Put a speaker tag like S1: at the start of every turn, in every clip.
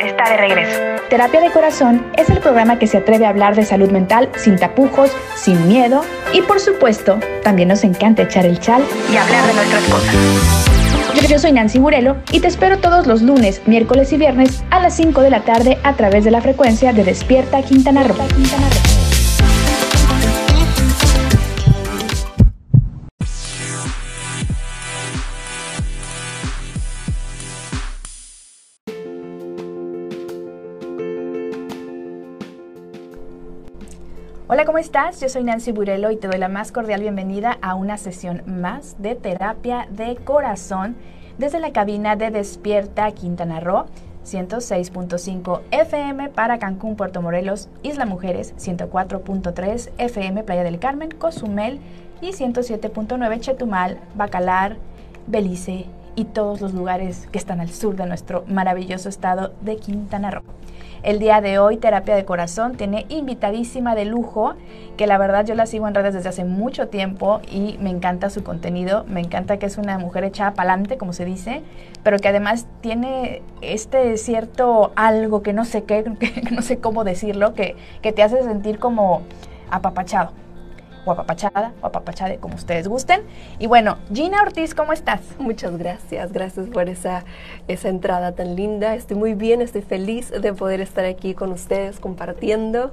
S1: Está de regreso.
S2: Terapia de Corazón es el programa que se atreve a hablar de salud mental sin tapujos, sin miedo y por supuesto, también nos encanta echar el chal
S1: y hablar de nuestras cosas.
S2: Yo soy Nancy Burelo y te espero todos los lunes, miércoles y viernes a las 5 de la tarde a través de la frecuencia de Despierta Quintana Roo. ¿Cómo estás? Yo soy Nancy Burelo y te doy la más cordial bienvenida a una sesión más de terapia de corazón desde la cabina de Despierta Quintana Roo. 106.5 FM para Cancún, Puerto Morelos, Isla Mujeres, 104.3 FM Playa del Carmen, Cozumel y 107.9 Chetumal, Bacalar, Belice y todos los lugares que están al sur de nuestro maravilloso estado de Quintana Roo. El día de hoy, Terapia de Corazón tiene invitadísima de lujo, que la verdad yo la sigo en redes desde hace mucho tiempo y me encanta su contenido. Me encanta que es una mujer echada pa'lante, como se dice, pero que además tiene este cierto algo que no sé qué, no sé cómo decirlo, que, que te hace sentir como apapachado o apapachada o apapachade, como ustedes gusten. Y bueno, Gina Ortiz, ¿cómo estás?
S3: Muchas gracias, gracias por esa, esa entrada tan linda. Estoy muy bien, estoy feliz de poder estar aquí con ustedes compartiendo.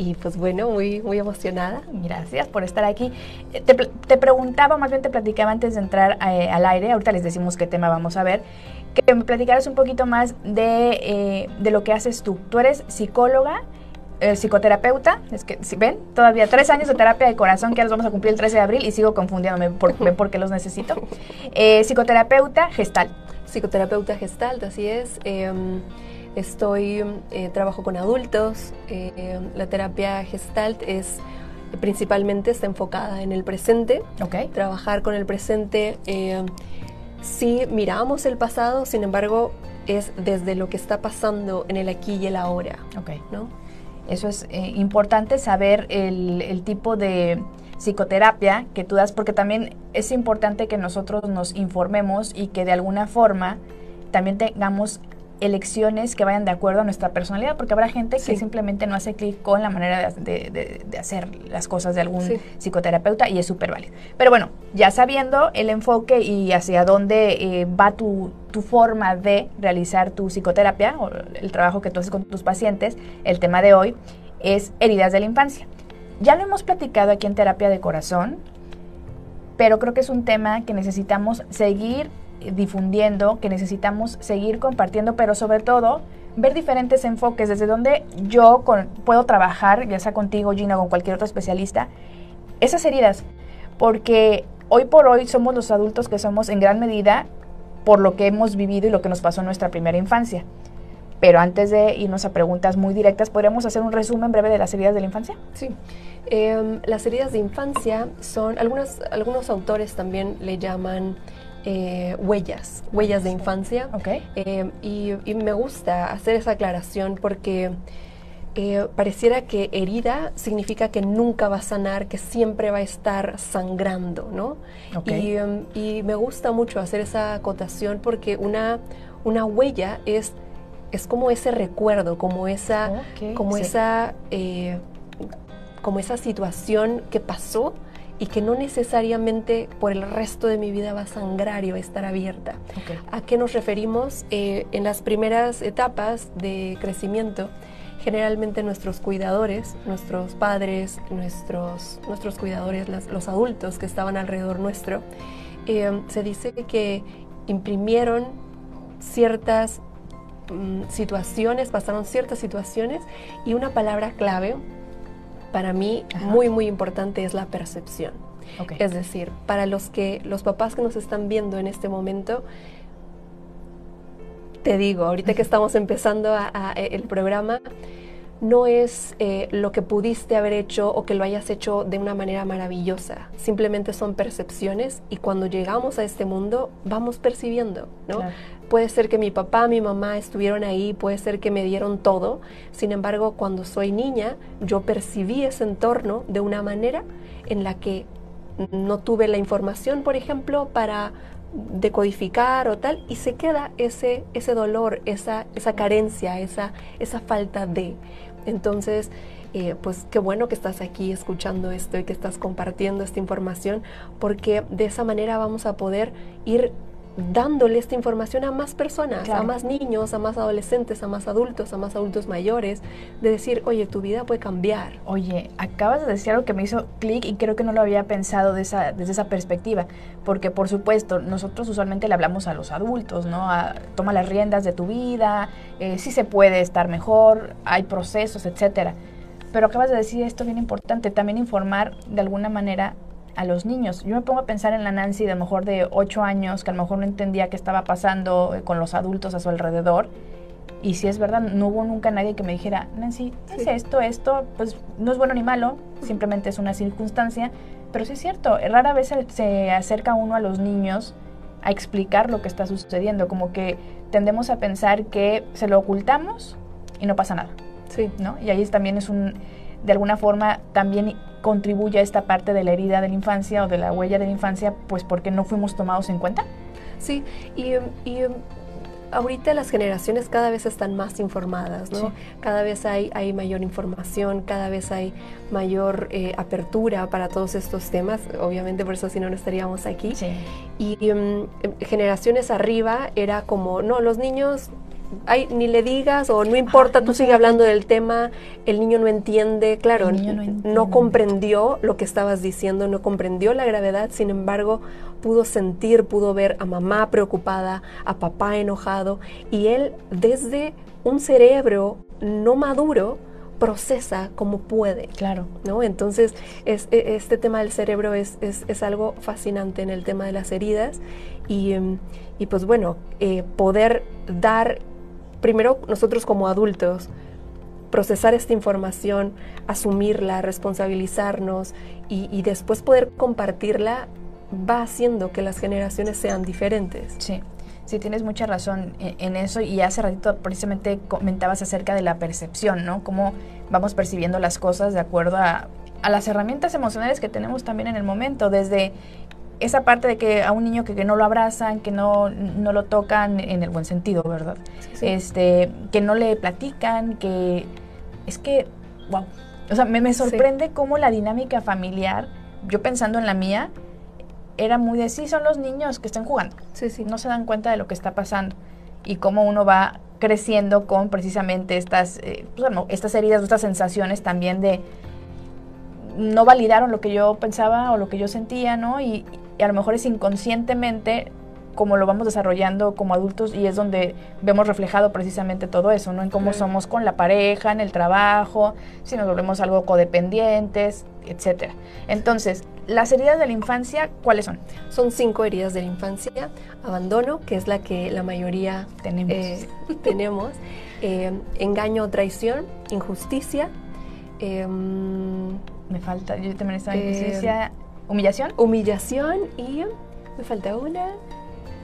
S3: Y pues bueno, muy, muy emocionada.
S2: Gracias por estar aquí. Eh, te, te preguntaba, más bien te platicaba antes de entrar eh, al aire, ahorita les decimos qué tema vamos a ver, que me platicaras un poquito más de, eh, de lo que haces tú. Tú eres psicóloga, el psicoterapeuta, es que, si ven, todavía tres años de terapia de corazón que los vamos a cumplir el 13 de abril y sigo confundiéndome por, porque los necesito. Eh, psicoterapeuta gestal.
S3: Psicoterapeuta gestalt, así es. Em, estoy, eh, trabajo con adultos. Eh, la terapia gestalt es principalmente está enfocada en el presente.
S2: Okay.
S3: Trabajar con el presente. sí miramos el pasado, sin embargo, es desde lo que está pasando en el aquí y el ahora.
S2: Okay. ¿no? Eso es eh, importante saber el, tipo de psicoterapia que tú das, porque también es importante que nosotros nos informemos y que de alguna forma también tengamos elecciones que vayan de acuerdo a nuestra personalidad, porque habrá gente que simplemente no hace clic con la manera de, hacer las cosas de algún psicoterapeuta y es súper válido. Pero bueno, ya sabiendo el enfoque y hacia dónde eh, va tu, tu, forma de realizar tu psicoterapia o el trabajo que tú haces con tus pacientes, el tema de hoy es heridas de la infancia. Ya lo hemos platicado aquí en terapia de corazón, pero creo que es un tema que necesitamos seguir difundiendo, que necesitamos seguir compartiendo, pero sobre todo ver diferentes enfoques, desde donde yo puedo trabajar, ya sea contigo, Gina, o con cualquier otro especialista, esas heridas. Porque hoy por hoy somos los adultos que somos en gran medida por lo que hemos vivido y lo que nos pasó en nuestra primera infancia. Pero antes de irnos a preguntas muy directas, ¿podríamos hacer un resumen breve de las heridas de la infancia?
S3: Sí. Em, las heridas de infancia son, algunos, algunos autores también le llaman eh, huellas, huellas de infancia.
S2: Okay.
S3: Eh, y, me gusta hacer esa aclaración porque eh, pareciera que herida significa que nunca va a sanar, que siempre va a estar sangrando, ¿no?
S2: Okay.
S3: Y, me gusta mucho hacer esa acotación porque una, una huella es, es como ese recuerdo, como esa, como esa, como esa situación que pasó y que no necesariamente por el resto de mi vida va a sangrar y va a estar abierta. ¿A qué nos referimos? Eh, en las primeras etapas de crecimiento, generalmente nuestros cuidadores, nuestros padres, nuestros, nuestros cuidadores, los adultos que estaban alrededor nuestro, eh, se dice que imprimieron ciertas mm, situaciones, pasaron ciertas situaciones y una palabra clave para mí muy, muy importante es la percepción. Es decir, para los que los papás que nos están viendo en este momento, te digo, ahorita que estamos empezando a, e, el programa, no es eh, lo que pudiste haber hecho o que lo hayas hecho de una manera maravillosa. Simplemente son percepciones y cuando llegamos a este mundo vamos percibiendo, ¿no? Puede ser que mi papá, mi mamá estuvieron ahí, puede ser que me dieron todo. Sin embargo, cuando soy niña, yo percibí ese entorno de una manera en la que no tuve la información, por ejemplo, para, decodificar o tal, y se queda ese, ese dolor, esa, esa carencia, esa, esa falta de. Entonces, eh, pues qué bueno que estás aquí escuchando esto y que estás compartiendo esta información, porque de esa manera vamos a poder ir dándole esta información a más personas, a más niños, a más adolescentes, a más adultos, a más adultos mayores, de decir, oye, tu vida puede cambiar.
S2: Oye, acabas de decir algo que me hizo clic y creo que no lo había pensado esa, desde esa perspectiva, porque por supuesto, nosotros usualmente le hablamos a los adultos, ¿no? toma las riendas de tu vida, eh, si se puede estar mejor, hay procesos, etcétera. Pero acabas de decir esto bien importante, también informar de alguna manera a los niños. Yo me pongo a pensar en la Nancy de a lo mejor de 8 años, que a lo mejor no entendía qué estaba pasando eh, con los adultos a su alrededor. Y si es verdad, no hubo nunca nadie que me dijera, Nancy, es esto, esto, pues no es bueno ni malo, simplemente es una circunstancia. Pero sí es cierto, rara vez se acerca uno a los niños a explicar lo que está sucediendo, como que tendemos a pensar que se lo ocultamos y no pasa nada. Sí. ¿no? Y ahí también es un, de alguna forma, también contribuye a esta parte de la herida de la infancia o de la huella de la infancia, pues porque no fuimos tomados en cuenta.
S3: Sí, y, y ahorita las generaciones cada vez están más informadas, ¿no? Cada vez hay, hay mayor información, cada vez hay mayor eh, apertura para todos estos temas, obviamente por eso si no, no estaríamos aquí. Sí. Y mm, generaciones arriba era como, no, los niños ni le digas o no importa, tú sigue hablando del tema, el niño no entiende, claro, no, comprendió lo que estabas diciendo, no comprendió la gravedad, sin embargo, pudo sentir, pudo ver a mamá preocupada, a papá enojado, y él desde un cerebro no maduro, procesa como puede.
S2: Claro.
S3: ¿no? Entonces, es, e, este tema del cerebro es, es, algo fascinante en el tema de las heridas y, em, y pues bueno, eh, poder dar primero nosotros como adultos, procesar esta información, asumirla, responsabilizarnos y, después poder compartirla va haciendo que las generaciones sean diferentes.
S2: Sí. Sí, tienes mucha razón en, eso y hace ratito precisamente comentabas acerca de la percepción, ¿no? Cómo vamos percibiendo las cosas de acuerdo a, a las herramientas emocionales que tenemos también en el momento, desde esa parte de que a un niño que, no lo abrazan, que no, no, lo tocan en el buen sentido, ¿verdad? Este, que no le platican, que es que, wow. O sea, me, me sorprende cómo la dinámica familiar, yo pensando en la mía, era muy de sí, son los niños que están jugando. Sí, sí. No se dan cuenta de lo que está pasando y cómo uno va creciendo con precisamente estas, eh, pues, estas heridas, estas sensaciones también de no validaron lo que yo pensaba o lo que yo sentía, ¿no? Y, y a lo mejor es inconscientemente como lo vamos desarrollando como adultos y es donde vemos reflejado precisamente todo eso, ¿no? En cómo somos con la pareja, en el trabajo, si nos volvemos algo codependientes, etcétera. Entonces, las heridas de la infancia, ¿cuáles son?
S3: Son cinco heridas de la infancia. Abandono, que es la que la mayoría tenemos. Eh, tenemos. Eh, engaño o traición, injusticia.
S2: Em, Me falta, yo también estaba en injusticia ¿Humillación?
S3: Humillación y me falta una.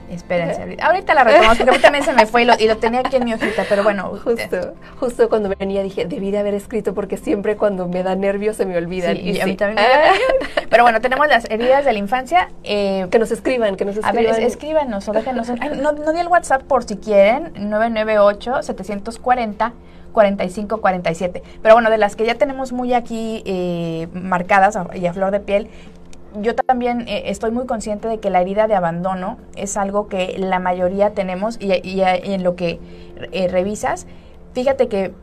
S2: Espérense, ahorita la retomamos porque a mí también se me fue y lo, tenía aquí en mi hojita, pero bueno.
S3: Justo, justo cuando venía dije, debí de haber escrito porque siempre cuando me da nervios se me olvidan. y, a mí también.
S2: pero bueno, tenemos las heridas de la infancia.
S3: Eh, que nos escriban, que nos escriban.
S2: A ver, escríbanos o déjenos. no, no di el WhatsApp por si quieren, 998-740. 4547. Pero bueno, de las que ya tenemos muy aquí eh, marcadas y a flor de piel, yo también eh, estoy muy consciente de que la herida de abandono es algo que la mayoría tenemos y, en lo que eh, revisas, fíjate que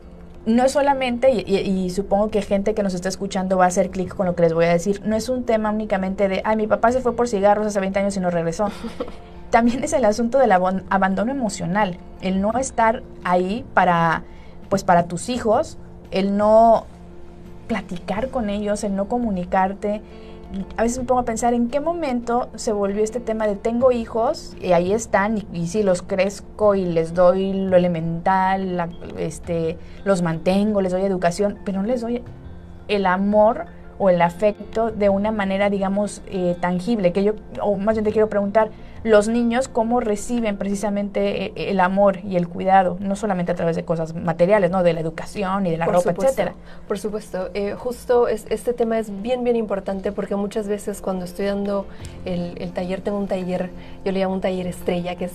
S2: no es solamente, y, supongo que gente que nos está escuchando va a hacer clic con lo que les voy a decir, no es un tema únicamente de, ay, mi papá se fue por cigarros hace 20 años y no regresó. También es el asunto del abandono emocional, el no estar ahí para, pues para tus hijos, el no platicar con ellos, el no comunicarte, a veces me pongo a pensar en qué momento se volvió este tema de tengo hijos y ahí están y, si los crezco y les doy lo elemental, este, los mantengo, les doy educación, pero no les doy el amor o el afecto de una manera, digamos, eh, tangible. Que yo, o más bien te quiero preguntar, los niños cómo reciben precisamente eh, el amor y el cuidado, no solamente a través de cosas materiales, ¿no? De la educación y de la ropa, etcétera.
S3: Por supuesto. Eh, justo este tema es bien, bien importante porque muchas veces cuando estoy dando el, taller, tengo un taller, yo le llamo un taller estrella, que es,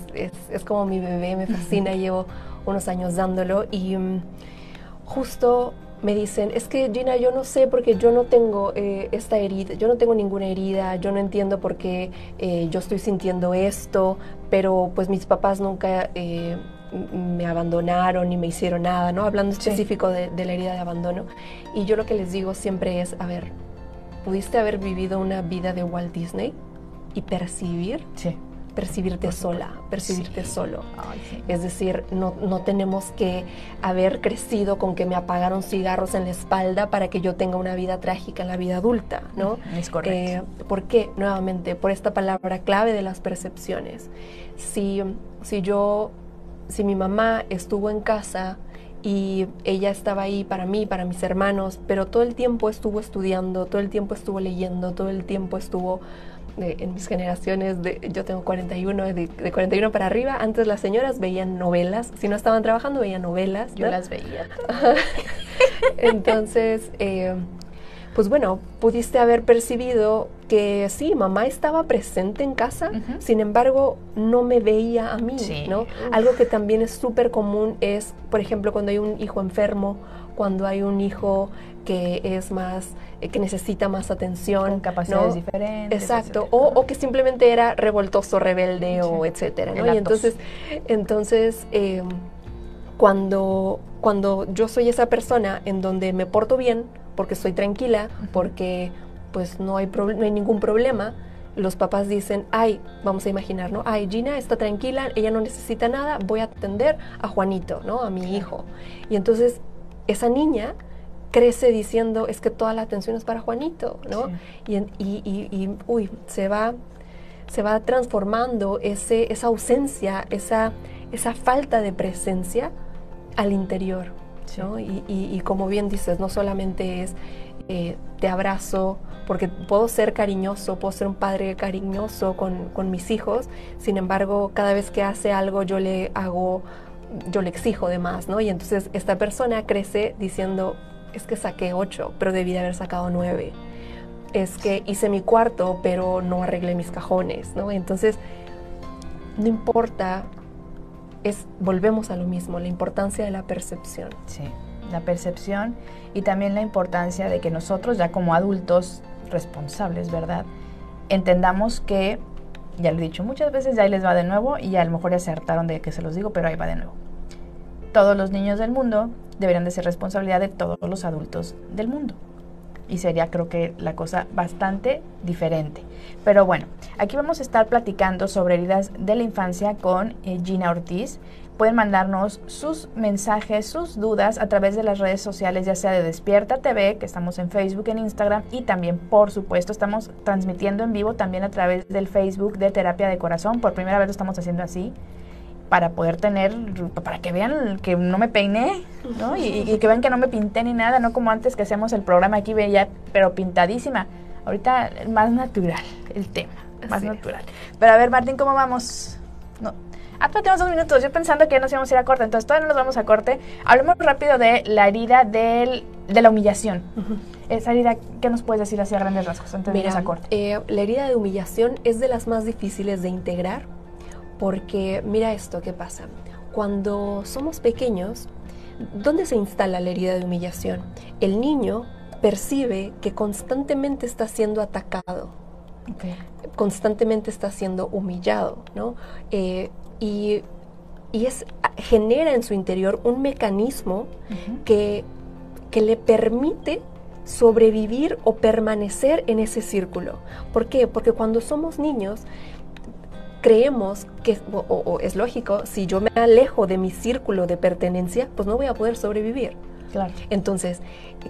S3: es, como mi bebé, me fascina, llevo unos años dándolo y mm, justo me dicen, es que Gina, yo no sé porque yo no tengo eh, esta herida, yo no tengo ninguna herida, yo no entiendo por qué eh, yo estoy sintiendo esto, pero pues mis papás nunca eh, me abandonaron ni me hicieron nada, ¿no? Hablando específico de, de, la herida de abandono. Y yo lo que les digo siempre es, a ver, ¿pudiste haber vivido una vida de Walt Disney y percibir?
S2: Sí
S3: percibirte sola, percibirte solo. Es decir, no, no, tenemos que haber crecido con que me apagaron cigarros en la espalda para que yo tenga una vida trágica en la vida adulta, ¿no?
S2: Es correcto. Eh,
S3: ¿Por qué? Nuevamente, por esta palabra clave de las percepciones. Si, si yo, si mi mamá estuvo en casa y ella estaba ahí para mí, para mis hermanos, pero todo el tiempo estuvo estudiando, todo el tiempo estuvo leyendo, todo el tiempo estuvo en mis generaciones, de, yo tengo 41, de, de, 41 para arriba, antes las señoras veían novelas, si no estaban trabajando veían novelas.
S2: Yo las veía.
S3: Entonces, eh, pues bueno, pudiste haber percibido que sí, mamá estaba presente en casa, sin embargo, no me veía a mí, ¿no? Algo que también es súper común es, por ejemplo, cuando hay un hijo enfermo, cuando hay un hijo que es más, eh, que necesita más atención.
S2: Con capacidades diferentes.
S3: Exacto. O, que simplemente era revoltoso, rebelde o etcétera. ¿no? Y entonces, entonces eh, cuando, cuando yo soy esa persona en donde me porto bien, porque estoy tranquila, porque pues no hay, no hay ningún problema, los papás dicen, ay, vamos a imaginar, ¿no? Ay, Gina está tranquila, ella no necesita nada, voy a atender a Juanito, ¿no? A mi hijo. Y entonces esa niña crece diciendo es que toda la atención es para Juanito, ¿no? Y, y, uy, se va, se va transformando ese, esa ausencia, esa, esa falta de presencia al interior, ¿no? Y, como bien dices, no solamente es eh, te abrazo, porque puedo ser cariñoso, puedo ser un padre cariñoso con, con mis hijos, sin embargo, cada vez que hace algo yo le hago yo le exijo de más, ¿no? Y entonces esta persona crece diciendo, es que saqué ocho, pero debí de haber sacado nueve. Es que hice mi cuarto, pero no arreglé mis cajones, ¿no? Entonces, no importa, es, volvemos a lo mismo, la importancia de la percepción.
S2: Sí, la percepción y también la importancia de que nosotros, ya como adultos responsables, ¿verdad? Entendamos que, ya lo he dicho muchas veces, ya ahí les va de nuevo y a lo mejor ya se hartaron de que se los digo, pero ahí va de nuevo. Todos los niños del mundo deberían de ser responsabilidad de todos los adultos del mundo. Y sería creo que la cosa bastante diferente. Pero bueno, aquí vamos a estar platicando sobre heridas de la infancia con eh, Gina Ortiz. Pueden mandarnos sus mensajes, sus dudas a través de las redes sociales, ya sea de Despierta TV, que estamos en Facebook, en Instagram y también, por supuesto, estamos transmitiendo en vivo también a través del Facebook de Terapia de Corazón. Por primera vez lo estamos haciendo así para poder tener, para que vean que no me peiné, ¿no? Y, que vean que no me pinté ni nada, no como antes que hacemos el programa aquí veía, pero pintadísima. Ahorita más natural el tema, más natural. Pero a ver, Martín, ¿cómo vamos? No. Ah, todavía tenemos dos minutos. Yo pensando que ya nos íbamos a ir a corte, entonces todavía no nos vamos a corte. Hablemos rápido de la herida del, de la humillación. Esa herida, ¿qué nos puedes decir así a grandes rasgos antes de a corte?
S3: Eh, la herida de humillación es de las más difíciles de integrar porque mira esto que pasa. Cuando somos pequeños, ¿dónde se instala la herida de humillación? El niño percibe que constantemente está siendo atacado, constantemente está siendo humillado, ¿no? Eh, y, es, genera en su interior un mecanismo que, que le permite sobrevivir o permanecer en ese círculo. ¿Por qué? Porque cuando somos niños creemos que, o, es lógico, si yo me alejo de mi círculo de pertenencia, pues no voy a poder sobrevivir.
S2: Claro.
S3: Entonces,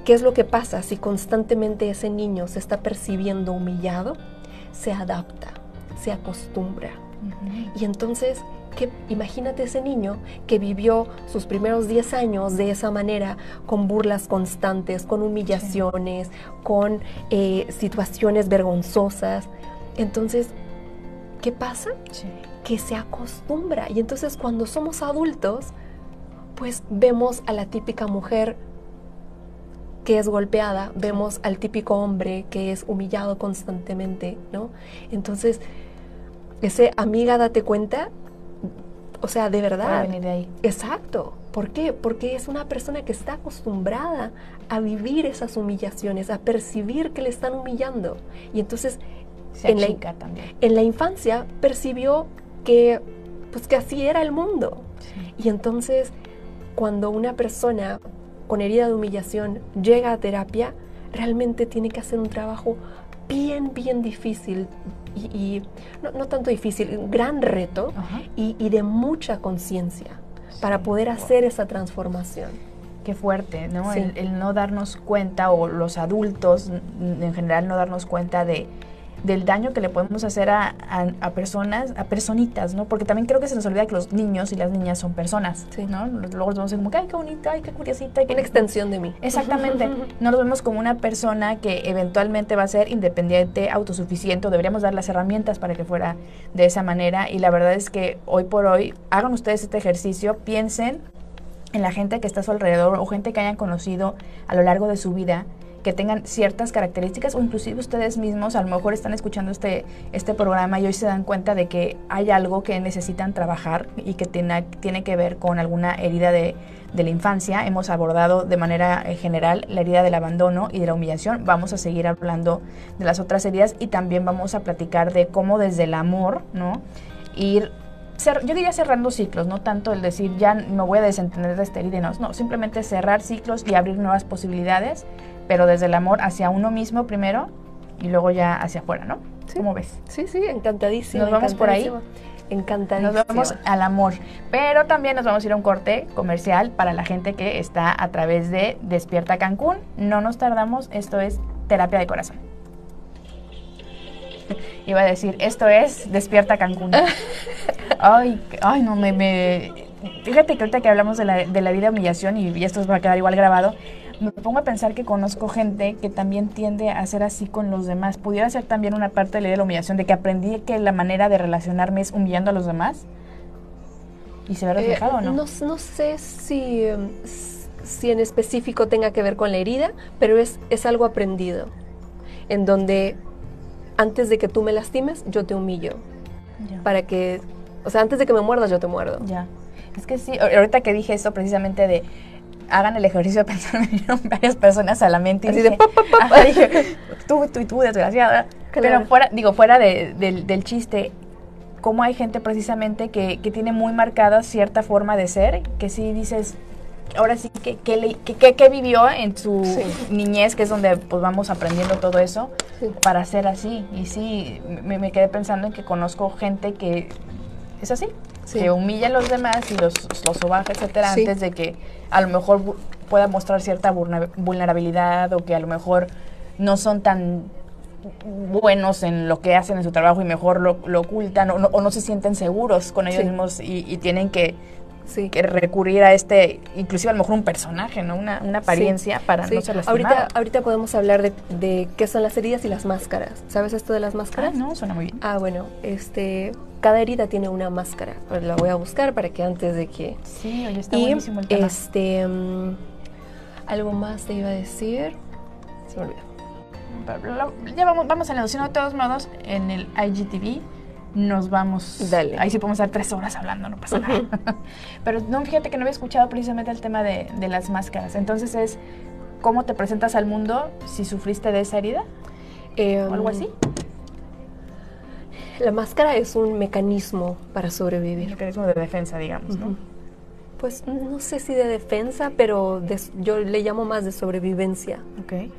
S3: ¿qué es lo que pasa si constantemente ese niño se está percibiendo humillado? Se adapta, se acostumbra. Y entonces, ¿qué? imagínate ese niño que vivió sus primeros 10 años de esa manera, con burlas constantes, con humillaciones, con eh, situaciones vergonzosas. Entonces, ¿qué pasa? Que se acostumbra. Y entonces cuando somos adultos, pues vemos a la típica mujer que es golpeada, vemos al típico hombre que es humillado constantemente, ¿no? Entonces, ese amiga, date cuenta, o sea, de verdad.
S2: venir de ahí.
S3: Exacto. ¿Por qué? Porque es una persona que está acostumbrada a vivir esas humillaciones, a percibir que le están humillando. Y entonces,
S2: en, la, también.
S3: en la infancia percibió que, pues, que así era el mundo. Y entonces, cuando una persona con herida de humillación llega a terapia, realmente tiene que hacer un trabajo bien, bien difícil y, no, tanto difícil, un gran reto y, de mucha conciencia para poder hacer esa transformación.
S2: Qué fuerte, ¿no? el, no darnos cuenta, o los adultos en general no darnos cuenta de, del daño que le podemos hacer a, a, personas, a personitas, ¿no? Porque también creo que se nos olvida que los niños y las niñas son personas, ¿no? Luego los vemos como que, ay, qué bonita, ay, qué curiosita.
S3: Una extensión de mí.
S2: Exactamente. no los vemos como una persona que eventualmente va a ser independiente, autosuficiente, o deberíamos dar las herramientas para que fuera de esa manera. Y la verdad es que hoy por hoy, hagan ustedes este ejercicio, piensen en la gente que está a su alrededor o gente que hayan conocido a lo largo de su vida que tengan ciertas características o inclusive ustedes mismos a lo mejor están escuchando este, este programa y hoy se dan cuenta de que hay algo que necesitan trabajar y que tiene, tiene que ver con alguna herida de, de la infancia. Hemos abordado de manera eh, general la herida del abandono y de la humillación. Vamos a seguir hablando de las otras heridas y también vamos a platicar de cómo desde el amor, ¿no? Ir yo diría cerrando ciclos, no tanto el decir ya me voy a desentender de esta herida, no, no, simplemente cerrar ciclos y abrir nuevas posibilidades pero desde el amor hacia uno mismo primero y luego ya hacia afuera, ¿no? ¿Cómo ves?
S3: Sí, sí, encantadísimo.
S2: Nos vamos por ahí.
S3: Encantadísimo.
S2: Nos vamos al amor. Pero también nos vamos a ir a un corte comercial para la gente que está a través de Despierta Cancún. No nos tardamos, esto es terapia de corazón. Iba a decir, esto es Despierta Cancún. ay, ay, no, me, me... Fíjate que ahorita que hablamos de la, de la vida de humillación y esto va a quedar igual grabado, me pongo a pensar que conozco gente que también tiende a ser así con los demás. ¿Pudiera ser también una parte de la humillación, de que aprendí que la manera de relacionarme es humillando a los demás? ¿Y se ve reflejado o no?
S3: no? No sé si, si en específico tenga que ver con la herida, pero es, es algo aprendido, en donde antes de que tú me lastimes, yo te humillo. Para que, o sea, antes de que me muerdas, yo te muerdo.
S2: Ya. Es que sí, ahorita que dije esto precisamente de hagan el ejercicio de pensar, me varias personas a la mente y Así de, dije, tú, tú y tú, desgraciada. Pero fuera, digo, fuera del chiste, cómo hay gente precisamente que, que, tiene muy marcada cierta forma de ser, que si dices, ahora sí, que, que, vivió en su niñez, que es donde pues vamos aprendiendo todo eso, para ser así. Y sí, me, me, quedé pensando en que conozco gente que es así, que humilla a los demás y los, los sobaja, etcétera, antes de que a lo mejor pueda mostrar cierta vulnerabilidad o que a lo mejor no son tan buenos en lo que hacen en su trabajo y mejor lo, lo ocultan o no, o no, se sienten seguros con ellos mismos y, tienen que, que, recurrir a este, inclusive a lo mejor un personaje, ¿no? Una, una apariencia para no ser lastimado.
S3: Ahorita, ahorita podemos hablar de, de, qué son las heridas y las máscaras. ¿Sabes esto de las máscaras?
S2: Ah, no, suena muy bien.
S3: Ah, bueno, este, cada herida tiene una máscara. Pues la voy a buscar para que antes de que...
S2: Sí, oye, está buenísimo el tema.
S3: Este, mm, algo más te iba a decir. Se me olvidó.
S2: Ya vamos, vamos a la de todos modos, en el IGTV nos vamos.
S3: Dale.
S2: Ahí sí podemos estar tres horas hablando, no pasa nada. Pero no, fíjate que no había escuchado precisamente el tema de, de, las máscaras. Entonces es cómo te presentas al mundo si sufriste de esa herida. o algo así.
S3: La máscara es un mecanismo para sobrevivir. Un
S2: mecanismo de defensa, digamos, ¿no?
S3: Pues no sé si de defensa, pero yo le llamo más de sobrevivencia.
S2: Ok.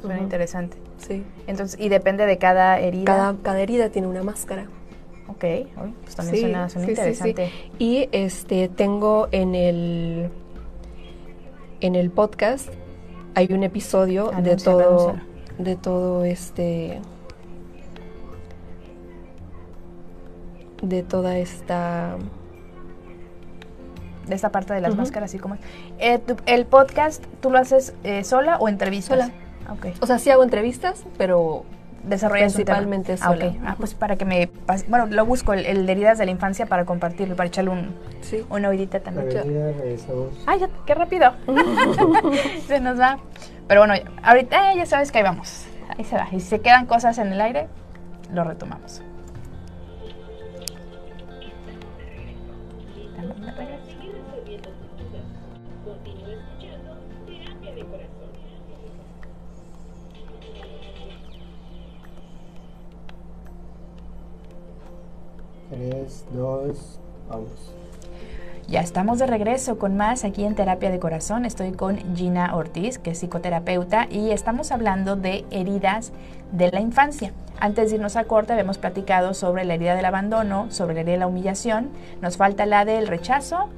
S2: Suena interesante.
S3: Sí.
S2: Entonces, y depende de cada herida.
S3: Cada, cada herida tiene una máscara.
S2: Ok, pues también suena, suena interesante.
S3: y este tengo en el en el podcast hay un episodio de todo de todo este de toda esta
S2: de esta parte de las máscaras y como eh, el podcast tú lo haces eh, sola o entrevistas
S3: sola okay. o sea sí hago entrevistas pero
S2: desarrollas
S3: Principalmente
S2: un tema. Ah, ah, pues para que me bueno, lo busco el, de heridas de la infancia para compartirlo, para echarle un, sí. una oidita también. Ay, ya, qué rápido. se nos va. Pero bueno, ahorita ya sabes que ahí vamos. Ahí se va. Y si se quedan cosas en el aire, lo retomamos.
S4: Tres, dos, vamos.
S2: Ya estamos de regreso con más aquí en Terapia de Corazón. Estoy con Gina Ortiz, que es psicoterapeuta, y estamos hablando de heridas de la infancia. Antes de irnos a corte, habíamos platicado sobre la herida del abandono, sobre la herida de la humillación. Nos falta la del rechazo.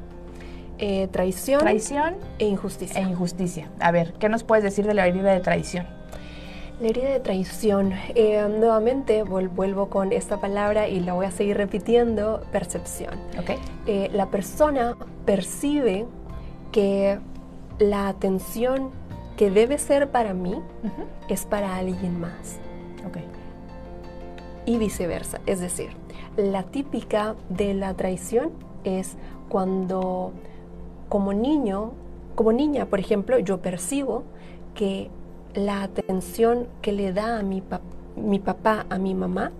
S3: Eh, traición.
S2: Traición.
S3: E injusticia.
S2: E injusticia. A ver, ¿qué nos puedes decir de la herida de traición?
S3: La herida de traición. Eh, nuevamente vuelvo con esta palabra y la voy a seguir repitiendo, percepción.
S2: Okay.
S3: Eh, la persona percibe que la atención que debe ser para mí es para alguien más.
S2: Okay.
S3: Y viceversa. Es decir, la típica de la traición es cuando como niño, como niña, por ejemplo, yo percibo que la atención que le da a mi, mi papá a mi mamá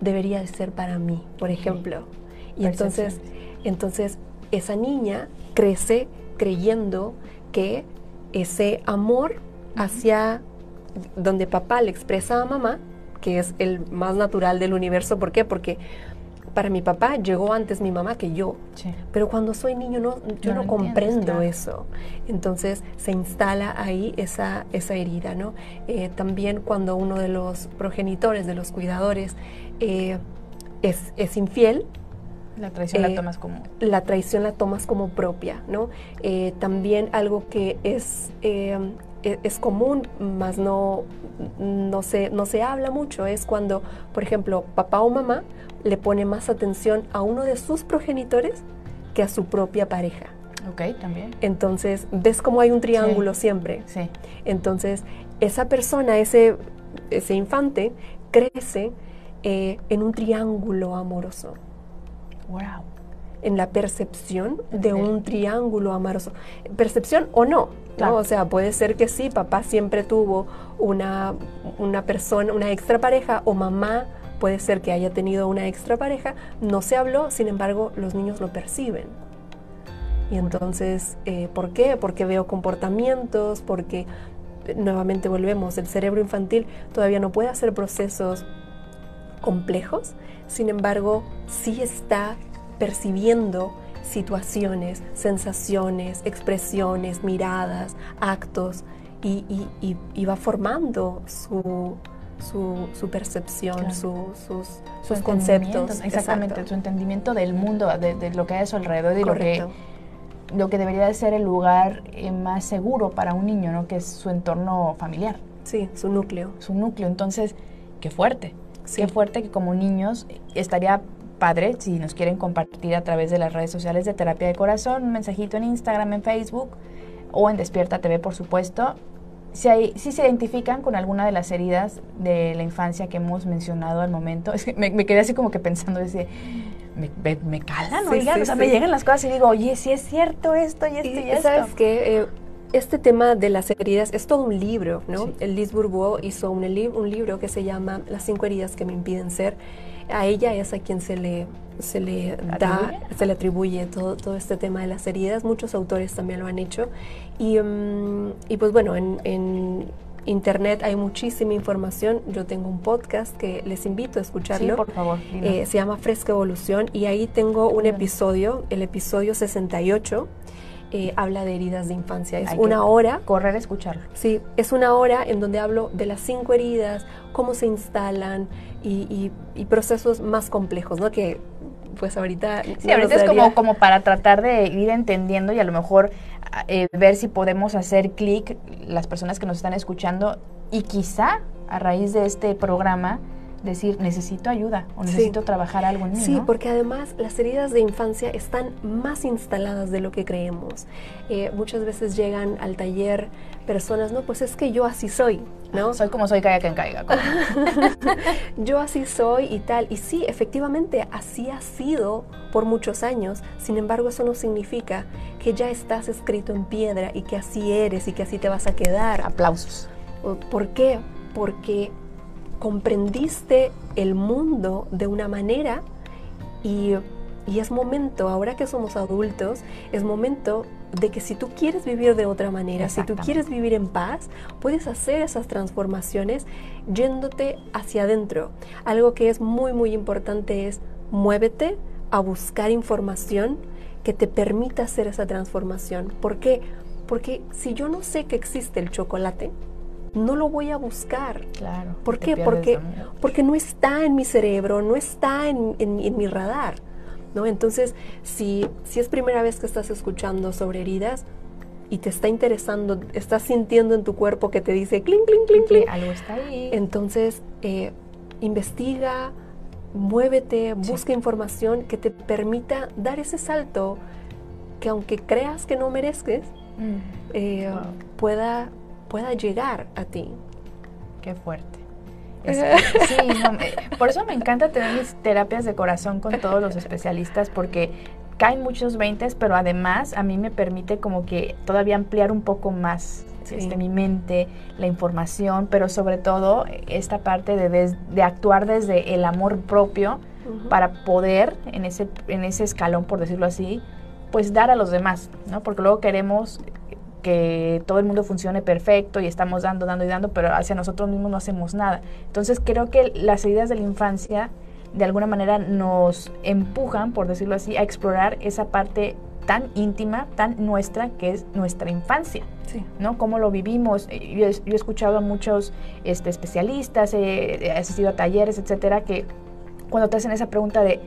S3: debería de ser para mí, por ejemplo. Y entonces, entonces esa niña crece creyendo que ese amor hacia donde papá le expresa a mamá, que es el más natural del universo, ¿por qué? Porque para mi papá llegó antes mi mamá que yo. Pero cuando soy niño no, yo no, comprendo eso. Entonces se instala ahí esa, esa herida, ¿no? Eh, también cuando uno de los progenitores, de los cuidadores, eh, es, es, infiel.
S2: La traición la eh, tomas como...
S3: La traición la tomas como propia, ¿no? también algo que es es común, más no, no, se, no se habla mucho, es cuando, por ejemplo, papá o mamá le pone más atención a uno de sus progenitores que a su propia pareja.
S2: Ok, también.
S3: Entonces, ves cómo hay un triángulo siempre.
S2: Sí.
S3: Entonces, esa persona, ese, ese infante, crece eh, en un triángulo amoroso.
S2: Wow.
S3: En la percepción de un triángulo amoroso. Percepción o no, ¿no? O sea, puede ser que sí, papá siempre tuvo una, una persona, una extra pareja, o mamá puede ser que haya tenido una extra pareja, no se habló, sin embargo los niños lo perciben. Y entonces, eh, ¿por qué? Porque veo comportamientos, porque eh, nuevamente volvemos, el cerebro infantil todavía no puede hacer procesos complejos, sin embargo, sí está percibiendo situaciones, sensaciones, expresiones, miradas, actos, y, y va formando su, su, percepción, sus, sus conceptos.
S2: Exactamente, su entendimiento del mundo, de, lo que hay a su alrededor y lo que, lo que debería de ser el lugar eh, más seguro para un niño, ¿no? que es su entorno familiar.
S3: Sí, su núcleo.
S2: Su núcleo. Entonces, qué fuerte. Qué fuerte que como niños estaría padre si nos quieren compartir a través de las redes sociales de Terapia de Corazón, un mensajito en Instagram, en Facebook o en Despierta TV, por supuesto, si, hay, si se identifican con alguna de las heridas de la infancia que hemos mencionado al momento, es que me, quedé así como que pensando, decía, me, me, calan, o sea, me llegan las cosas y digo, oye, si es cierto esto y esto y, esto.
S3: ¿Sabes qué? Eh, este tema de las heridas es todo un libro, ¿no? El Liz Bourbeau hizo un, un libro que se llama Las cinco heridas que me impiden ser. A ella es a quien se le se le da, se le atribuye todo, todo este tema de las heridas. Muchos autores también lo han hecho. Y, mm, y pues bueno, en, en, internet hay muchísima información. Yo tengo un podcast que les invito a escucharlo.
S2: Sí, por favor.
S3: Eh, se llama Fresca Evolución y ahí tengo un episodio, el episodio 68 eh, habla de heridas de infancia. Es una hora.
S2: Correr a escucharlo.
S3: Sí, es una hora en donde hablo de las cinco heridas, cómo se instalan y, procesos más complejos, ¿no? Que pues ahorita...
S2: Sí, ahorita es como, como para tratar de ir entendiendo y a lo mejor eh, ver si podemos hacer clic las personas que nos están escuchando y quizá a raíz de este programa decir, necesito ayuda o necesito trabajar algo en mí.
S3: Sí, porque además las heridas de infancia están más instaladas de lo que creemos. Eh, muchas veces llegan al taller personas, no, pues es que yo así soy. ¿No?
S2: Soy como soy, caiga quien caiga.
S3: Yo así soy y tal. Y sí, efectivamente, así ha sido por muchos años. Sin embargo, eso no significa que ya estás escrito en piedra y que así eres y que así te vas a quedar.
S2: Aplausos.
S3: ¿Por qué? Porque comprendiste el mundo de una manera y, y es momento, ahora que somos adultos, es momento de que si tú quieres vivir de otra manera, si tú quieres vivir en paz, puedes hacer esas transformaciones yéndote hacia adentro. Algo que es muy, muy importante es muévete a buscar información que te permita hacer esa transformación. ¿Por qué? Porque si yo no sé que existe el chocolate, no lo voy a buscar.
S2: Claro.
S3: ¿Por qué? Porque, porque no está en mi cerebro, no está en, en mi radar. ¿No? Entonces, si, si es primera vez que estás escuchando sobre heridas y te está interesando, estás sintiendo en tu cuerpo que te dice clink, clink, clink, clink,
S2: algo está ahí.
S3: Entonces, eh, investiga, muévete, busca información que te permita dar ese salto que aunque creas que no merezques, mm. eh, pueda, pueda llegar a ti.
S2: Qué fuerte sí, por eso me encanta tener mis terapias de corazón con todos los especialistas porque caen muchos veintes, pero además a mí me permite como que todavía ampliar un poco más este, mi mente, la información, pero sobre todo esta parte de, de actuar desde el amor propio para poder en ese, en ese escalón, por decirlo así, pues dar a los demás, ¿no? Porque luego queremos que todo el mundo funcione perfecto y estamos dando, dando y dando, pero hacia nosotros mismos no hacemos nada. Entonces creo que las heridas de la infancia de alguna manera nos empujan, por decirlo así, a explorar esa parte tan íntima, tan nuestra, que es nuestra infancia. ¿no? Cómo lo vivimos. Yo, he escuchado a muchos este, especialistas, he asistido a talleres, etcétera, que cuando te hacen esa pregunta de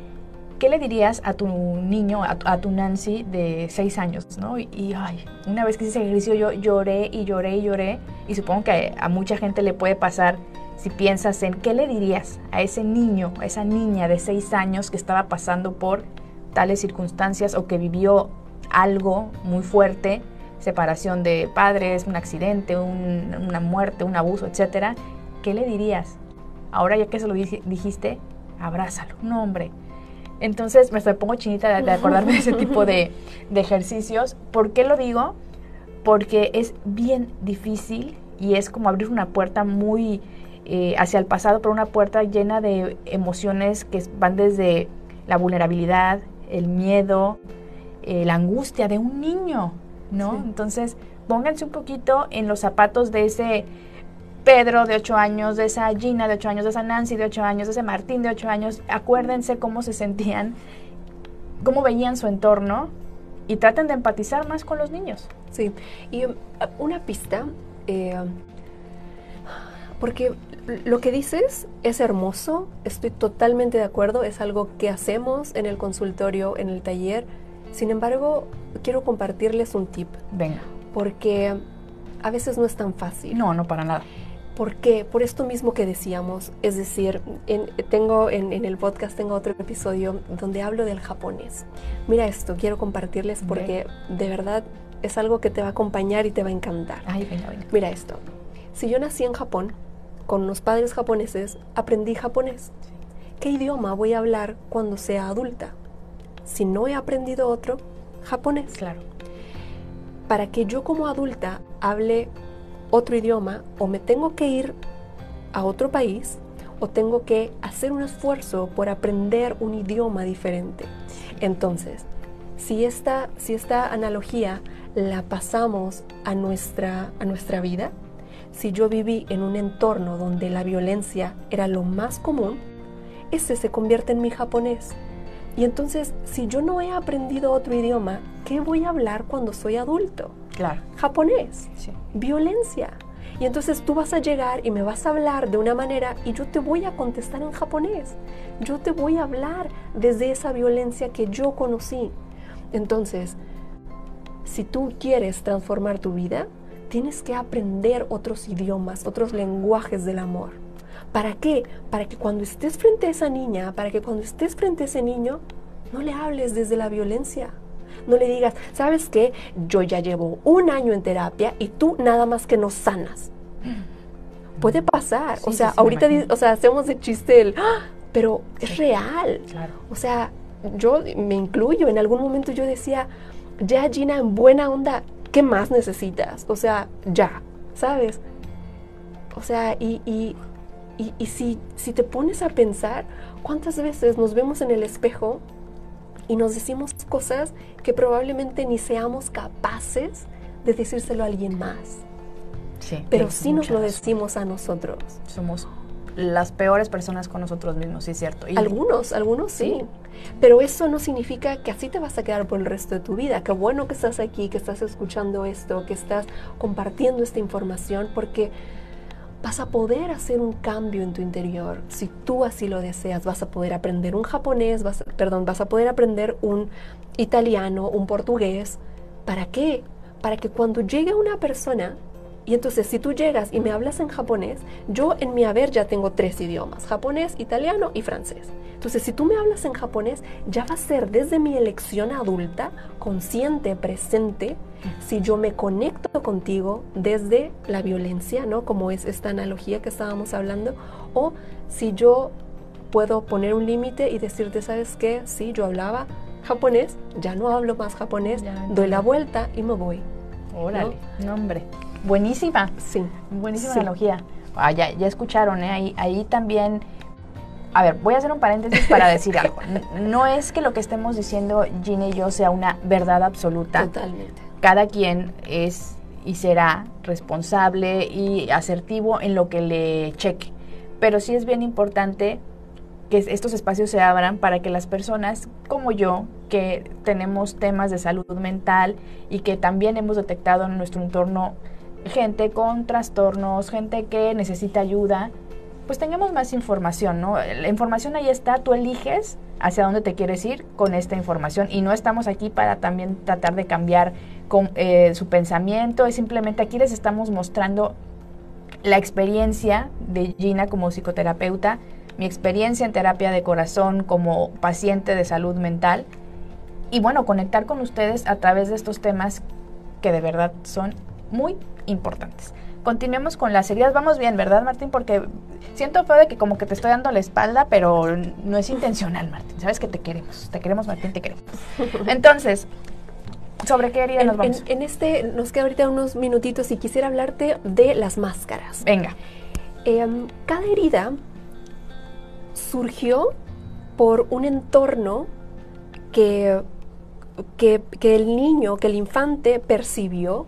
S2: ¿qué le dirías a tu niño, a, tu Nancy de seis años, ¿no? Y, ay, una vez que hice ese ejercicio yo lloré y lloré y lloré, y supongo que a, mucha gente le puede pasar si piensas en qué le dirías a ese niño, a esa niña de seis años que estaba pasando por tales circunstancias o que vivió algo muy fuerte, separación de padres, un accidente, una muerte, un abuso, etcétera, ¿qué le dirías? Ahora ya que se lo dijiste, abrázalo. No, hombre, entonces me pongo chinita de, acordarme de ese tipo de, ejercicios. ¿Por qué lo digo? Porque es bien difícil y es como abrir una puerta muy eh, hacia el pasado, pero una puerta llena de emociones que van desde la vulnerabilidad, el miedo, eh, la angustia de un niño, ¿no? Entonces, pónganse un poquito en los zapatos de ese Pedro de 8 años, de esa Gina de 8 años, de esa Nancy de 8 años, de ese Martín de 8 años, acuérdense cómo se sentían, cómo veían su entorno y traten de empatizar más con los niños.
S3: Sí, y um, una pista, eh, porque lo que dices es hermoso, estoy totalmente de acuerdo, es algo que hacemos en el consultorio, en el taller, sin embargo, quiero compartirles un tip.
S2: Venga.
S3: Porque a veces no es tan fácil.
S2: No, no para nada.
S3: ¿Por qué? Por esto mismo que decíamos, es decir, en, tengo en, el podcast tengo otro episodio donde hablo del japonés. Mira esto, quiero compartirles porque de verdad es algo que te va a acompañar y te va a encantar.
S2: Ay, venga, venga.
S3: Mira esto. Si yo nací en Japón con unos padres japoneses, aprendí japonés. ¿Qué idioma voy a hablar cuando sea adulta? Si no he aprendido otro, japonés.
S2: Claro.
S3: Para que yo como adulta hable otro idioma, o me tengo que ir a otro país, o tengo que hacer un esfuerzo por aprender un idioma diferente. Entonces, si esta, si esta analogía la pasamos a nuestra, a nuestra vida, si yo viví en un entorno donde la violencia era lo más común, ese se convierte en mi japonés. Y entonces, si yo no he aprendido otro idioma, ¿qué voy a hablar cuando soy adulto?
S2: Claro.
S3: Japonés. Violencia. Y entonces tú vas a llegar y me vas a hablar de una manera y yo te voy a contestar en japonés. Yo te voy a hablar desde esa violencia que yo conocí. Entonces, si tú quieres transformar tu vida, tienes que aprender otros idiomas, otros lenguajes del amor. ¿Para qué? Para que cuando estés frente a esa niña, para que cuando estés frente a ese niño, no le hables desde la violencia. No le digas, ¿sabes qué? Yo ya llevo un año en terapia y tú nada más que no sanas. Puede pasar. o sea, ahorita, o sea, hacemos de chiste el, ¡Ah! pero es real.
S2: Claro.
S3: O sea, yo me incluyo, en algún momento yo decía, ya Gina, en buena onda, ¿qué más necesitas? O sea, ya, ¿sabes? O sea, y, y, y, si, si te pones a pensar, ¿cuántas veces nos vemos en el espejo y nos decimos cosas que probablemente ni seamos capaces de decírselo a alguien más?
S2: Sí,
S3: Pero sí nos lo decimos a nosotros.
S2: Somos las peores personas con nosotros mismos, sí, es cierto.
S3: algunos, algunos sí. Pero eso no significa que así te vas a quedar por el resto de tu vida. Qué bueno que estás aquí, que estás escuchando esto, que estás compartiendo esta información, porque vas a poder hacer un cambio en tu interior. Si tú así lo deseas, vas a poder aprender un japonés, vas, perdón, vas a poder aprender un italiano, un portugués. ¿Para qué? Para que cuando llegue una persona y entonces si tú llegas y me hablas en japonés, yo en mi haber ya tengo tres idiomas, japonés, italiano y francés. Entonces si tú me hablas en japonés, ya va a ser desde mi elección adulta, consciente, presente, si yo me conecto contigo desde la violencia, ¿no? Como es esta analogía que estábamos hablando, o si yo puedo poner un límite y decirte, ¿sabes qué? Sí, yo hablaba japonés, ya no hablo más japonés, doy la vuelta y me voy.
S2: Órale, nombre. Buenísima.
S3: Sí.
S2: Buenísima analogía. Ah, ya, escucharon, ¿eh? Ahí, ahí también... A ver, voy a hacer un paréntesis para decir algo. No es que lo que estemos diciendo Gina y yo sea una verdad absoluta.
S3: Totalmente.
S2: Cada quien es y será responsable y asertivo en lo que le cheque. Pero sí es bien importante que estos espacios se abran para que las personas como yo, que tenemos temas de salud mental y que también hemos detectado en nuestro entorno gente con trastornos, gente que necesita ayuda, pues tengamos más información, ¿no? La información ahí está, tú eliges hacia dónde te quieres ir con esta información y no estamos aquí para también tratar de cambiar con, eh, su pensamiento, es simplemente aquí les estamos mostrando la experiencia de Gina como psicoterapeuta, mi experiencia en terapia de corazón como paciente de salud mental y bueno, conectar con ustedes a través de estos temas que de verdad son muy importantes. Continuemos con las heridas. Vamos bien, ¿verdad, Martín? Porque siento feo de que como que te estoy dando la espalda, pero no es intencional, Martín. Sabes que te queremos. Te queremos, Martín, te queremos. Entonces, ¿sobre qué herida nos vamos?
S3: En, este, nos queda ahorita unos minutitos y quisiera hablarte de las máscaras.
S2: Venga.
S3: Em, cada herida surgió por un entorno que que, el niño, que el infante percibió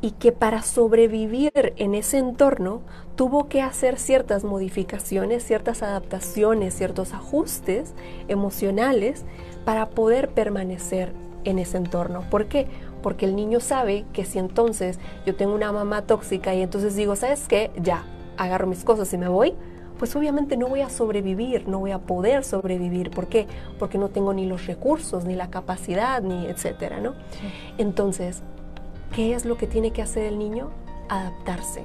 S3: y que para sobrevivir en ese entorno tuvo que hacer ciertas modificaciones, ciertas adaptaciones, ciertos ajustes emocionales para poder permanecer en ese entorno. ¿Por qué? Porque el niño sabe que si entonces yo tengo una mamá tóxica y entonces digo, ¿sabes qué? Ya, agarro mis cosas y me voy, pues obviamente no voy a sobrevivir, no voy a poder sobrevivir. ¿Por qué? Porque no tengo ni los recursos, ni la capacidad, ni etcétera, ¿no? Entonces, ¿qué es lo que tiene que hacer el niño? Adaptarse.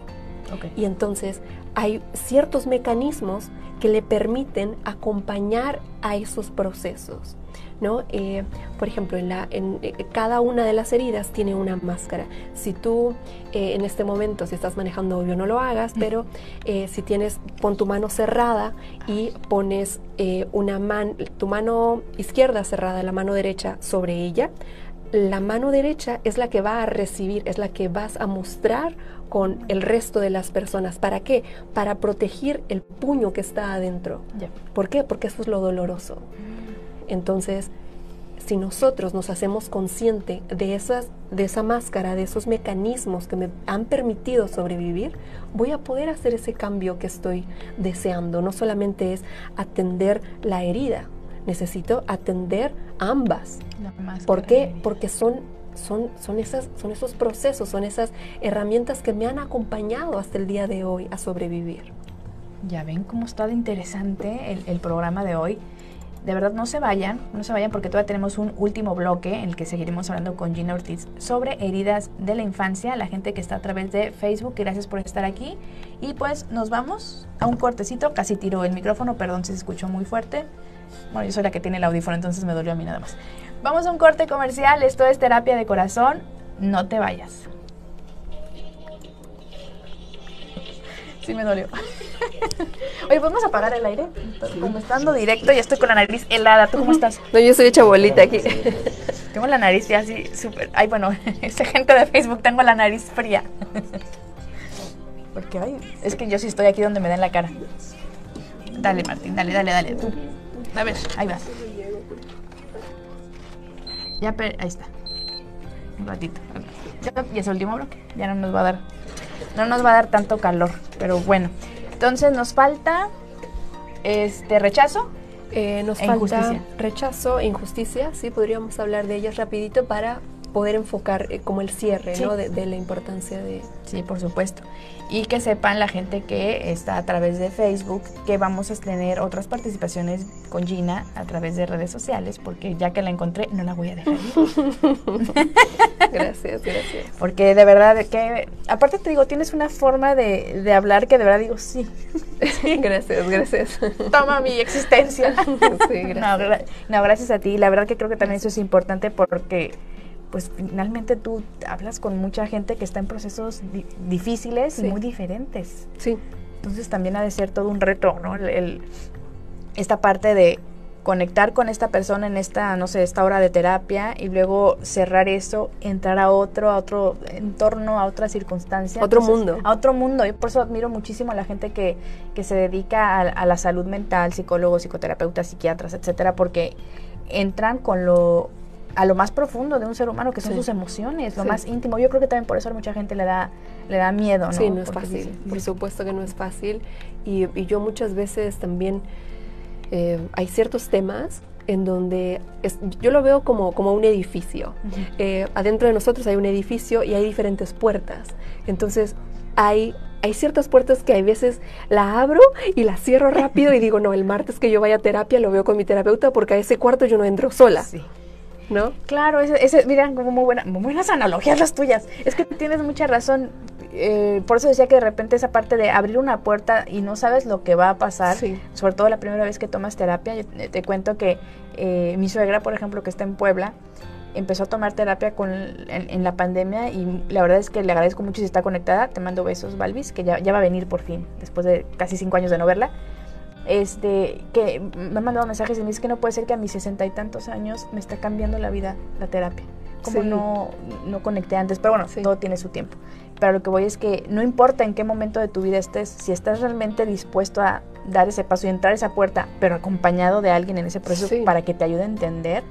S3: Y entonces hay ciertos mecanismos que le permiten acompañar a esos procesos. ¿No? Eh, por ejemplo, en, la, en eh, cada una de las heridas tiene una máscara. Si tú eh, en este momento, si estás manejando, obvio no lo hagas, pero si tienes, pon tu mano cerrada y pones una mano, tu mano izquierda cerrada, la mano derecha sobre ella, la mano derecha es la que va a recibir, es la que vas a mostrar con el resto de las personas. ¿Para qué? Para proteger el puño que está adentro. ¿Por qué? Porque eso es lo doloroso. Mm. Entonces, si nosotros nos hacemos consciente de, esas, de esa máscara, de esos mecanismos que me han permitido sobrevivir, voy a poder hacer ese cambio que estoy deseando. No solamente es atender la herida, necesito atender ambas. ¿Por qué? Porque son, son, son, esas, son esos procesos, son esas herramientas que me han acompañado hasta el día de hoy a sobrevivir.
S2: Ya ven cómo está de interesante el, el programa de hoy de verdad no se vayan, no se vayan porque todavía tenemos un último bloque en el que seguiremos hablando con Gina Ortiz sobre heridas de la infancia, la gente que está a través de Facebook, gracias por estar aquí. Y pues nos vamos a un cortecito, casi tiro el micrófono, perdón si se escuchó muy fuerte. Bueno, yo soy la que tiene el audífono, entonces me dolió a mí nada más. Vamos a un corte comercial, esto es terapia de corazón, no te vayas. Sí me dolió. Oye, ¿podemos apagar el aire? Como estando directo, ya estoy con la nariz helada. ¿Tú cómo estás?
S3: No, yo soy hecha bolita aquí.
S2: Tengo la nariz ya así súper... Ay, bueno, esa gente de Facebook tengo la nariz fría. Porque, ay, es que yo sí estoy aquí donde me den la cara. Dale, Martín, dale, dale, dale. Tú. A ver, ahí vas. Ya, ahí está. Un ratito. Ya, y es el último bloque. Ya no nos va a dar... No nos va a dar tanto calor, pero bueno. Entonces nos falta este rechazo.
S3: Eh, nos e falta rechazo e injusticia, sí, podríamos hablar de ellas rapidito para poder enfocar eh, como el cierre ¿no? de, la importancia de...
S2: Sí, por supuesto. Y que sepan la gente que está a través de Facebook que vamos a tener otras participaciones con Gina a través de redes sociales, porque ya que la encontré, no la voy a dejar ir.
S3: gracias, gracias.
S2: Porque de verdad que, aparte te digo, tienes una forma de, de hablar que de verdad digo, sí.
S3: gracias, gracias.
S2: Toma mi existencia.
S3: sí, gracias.
S2: no, gracias a ti. La verdad que creo que también eso es importante porque pues finalmente tú hablas con mucha gente que está en procesos difíciles y muy diferentes.
S3: Sí.
S2: Entonces también ha de ser todo un reto, ¿no? El, esta parte de conectar con esta persona en esta, no sé, esta hora de terapia y luego cerrar eso, entrar a otro, a otro entorno, a otra circunstancia.
S3: Otro mundo.
S2: A otro mundo. Yo por eso admiro muchísimo a la gente que, que se dedica a, la salud mental, psicólogos, psicoterapeutas, psiquiatras, etcétera, porque entran con lo a lo más profundo de un ser humano, que son sus emociones, lo más íntimo. Yo creo que también por eso a mucha gente le da, le da miedo, ¿no?
S3: Sí, no es fácil, por supuesto que no es fácil. Y, yo muchas veces también, eh, hay ciertos temas en donde yo lo veo como, como un edificio. Eh, adentro de nosotros hay un edificio y hay diferentes puertas. Entonces, hay hay ciertas puertas que hay veces la abro y la cierro rápido y digo, no, el martes que yo vaya a terapia lo veo con mi terapeuta porque a ese cuarto yo no entro sola. Sí. ¿No?
S2: Claro, ese, ese mira, como muy, buena, muy buenas analogías las tuyas. Es que tienes mucha razón. Eh, por eso decía que de repente esa parte de abrir una puerta y no sabes lo que va a pasar, sobre todo la primera vez que tomas terapia, yo te cuento que eh, mi suegra, por ejemplo, que está en Puebla, empezó a tomar terapia con, en, la pandemia y la verdad es que le agradezco mucho si está conectada. Te mando besos, Balvis, que ya, ya va a venir por fin, después de casi cinco años de no verla este, que me ha mandado mensajes y me dice que no puede ser que a mis sesenta y tantos años me está cambiando la vida la terapia. Como no, no conecté antes, pero bueno, todo tiene su tiempo. Pero lo que voy es que no importa en qué momento de tu vida estés, si estás realmente dispuesto a dar ese paso y entrar a esa puerta, pero acompañado de alguien en ese proceso para que te ayude a entender,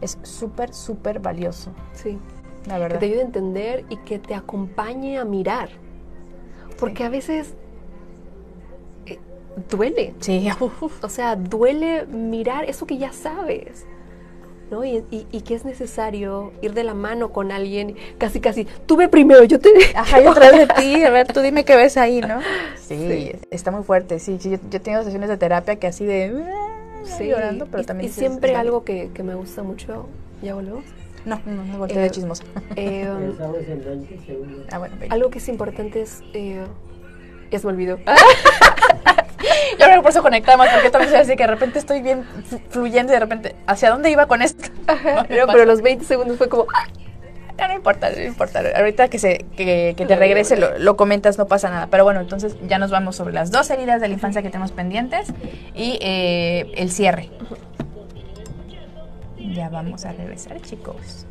S2: es súper, súper valioso.
S3: Sí. La verdad. Que te ayude a entender y que te acompañe a mirar. Porque a veces duele.
S2: Sí.
S3: O sea, duele mirar eso que ya sabes. ¿no? Y, que es necesario ir de la mano con alguien, casi, casi, tú ve primero, yo te...
S2: Ajá, yo atrás de ti, a ver, tú dime qué ves ahí, ¿no? Sí, está muy fuerte, sí, sí yo, he tenido sesiones de terapia que así de... Sí, llorando, pero también...
S3: Y siempre algo que, me gusta mucho, ¿ya volvemos?
S2: No, no, no, volteé de chismosa.
S3: Eh, ah, bueno, algo que es importante es... Eh, ya se me olvidó.
S2: Yo creo que por eso conectamos, porque también soy así que de repente estoy bien fluyendo y de repente, ¿hacia dónde iba con esto?
S3: pero, los 20 segundos fue como...
S2: No, no importa, no importa. Ahorita que, se, que, te regrese lo, comentas, no pasa nada. Pero bueno, entonces ya nos vamos sobre las dos heridas de la infancia que tenemos pendientes y eh, el cierre. Ya vamos a regresar, chicos.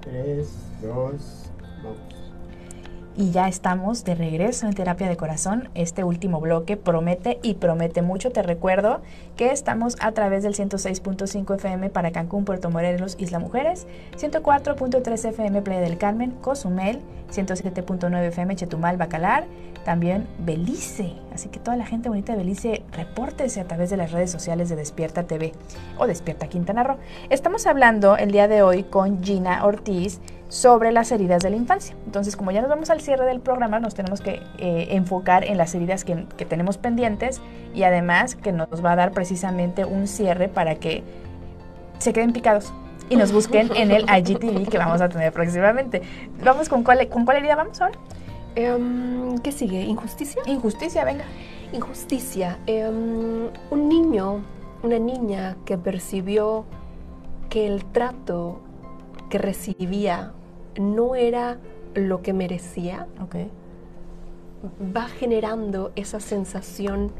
S4: 3, 2, vamos.
S2: Y ya estamos de regreso en Terapia de Corazón. Este último bloque promete y promete mucho. Te recuerdo que estamos a través del 106.5 FM para Cancún, Puerto Morelos, Isla Mujeres, 104.3 FM Playa del Carmen, Cozumel, 107.9 FM Chetumal, Bacalar, también Belice. Así que toda la gente bonita de Belice, repórtese a través de las redes sociales de Despierta TV o Despierta Quintana Roo. Estamos hablando el día de hoy con Gina Ortiz sobre las heridas de la infancia. Entonces, como ya nos vamos al cierre del programa, nos tenemos que eh, enfocar en las heridas que, que tenemos pendientes y además que nos va a dar precisamente un cierre para que se queden picados y nos busquen en el IGTV que vamos a tener próximamente. Vamos con cuál, con cuál herida vamos ahora.
S3: Em, ¿Qué sigue? ¿Injusticia?
S2: Injusticia, venga.
S3: Injusticia. Em, un niño, una niña que percibió que el trato que recibía no era lo que merecía,
S2: Ok.
S3: va generando esa sensación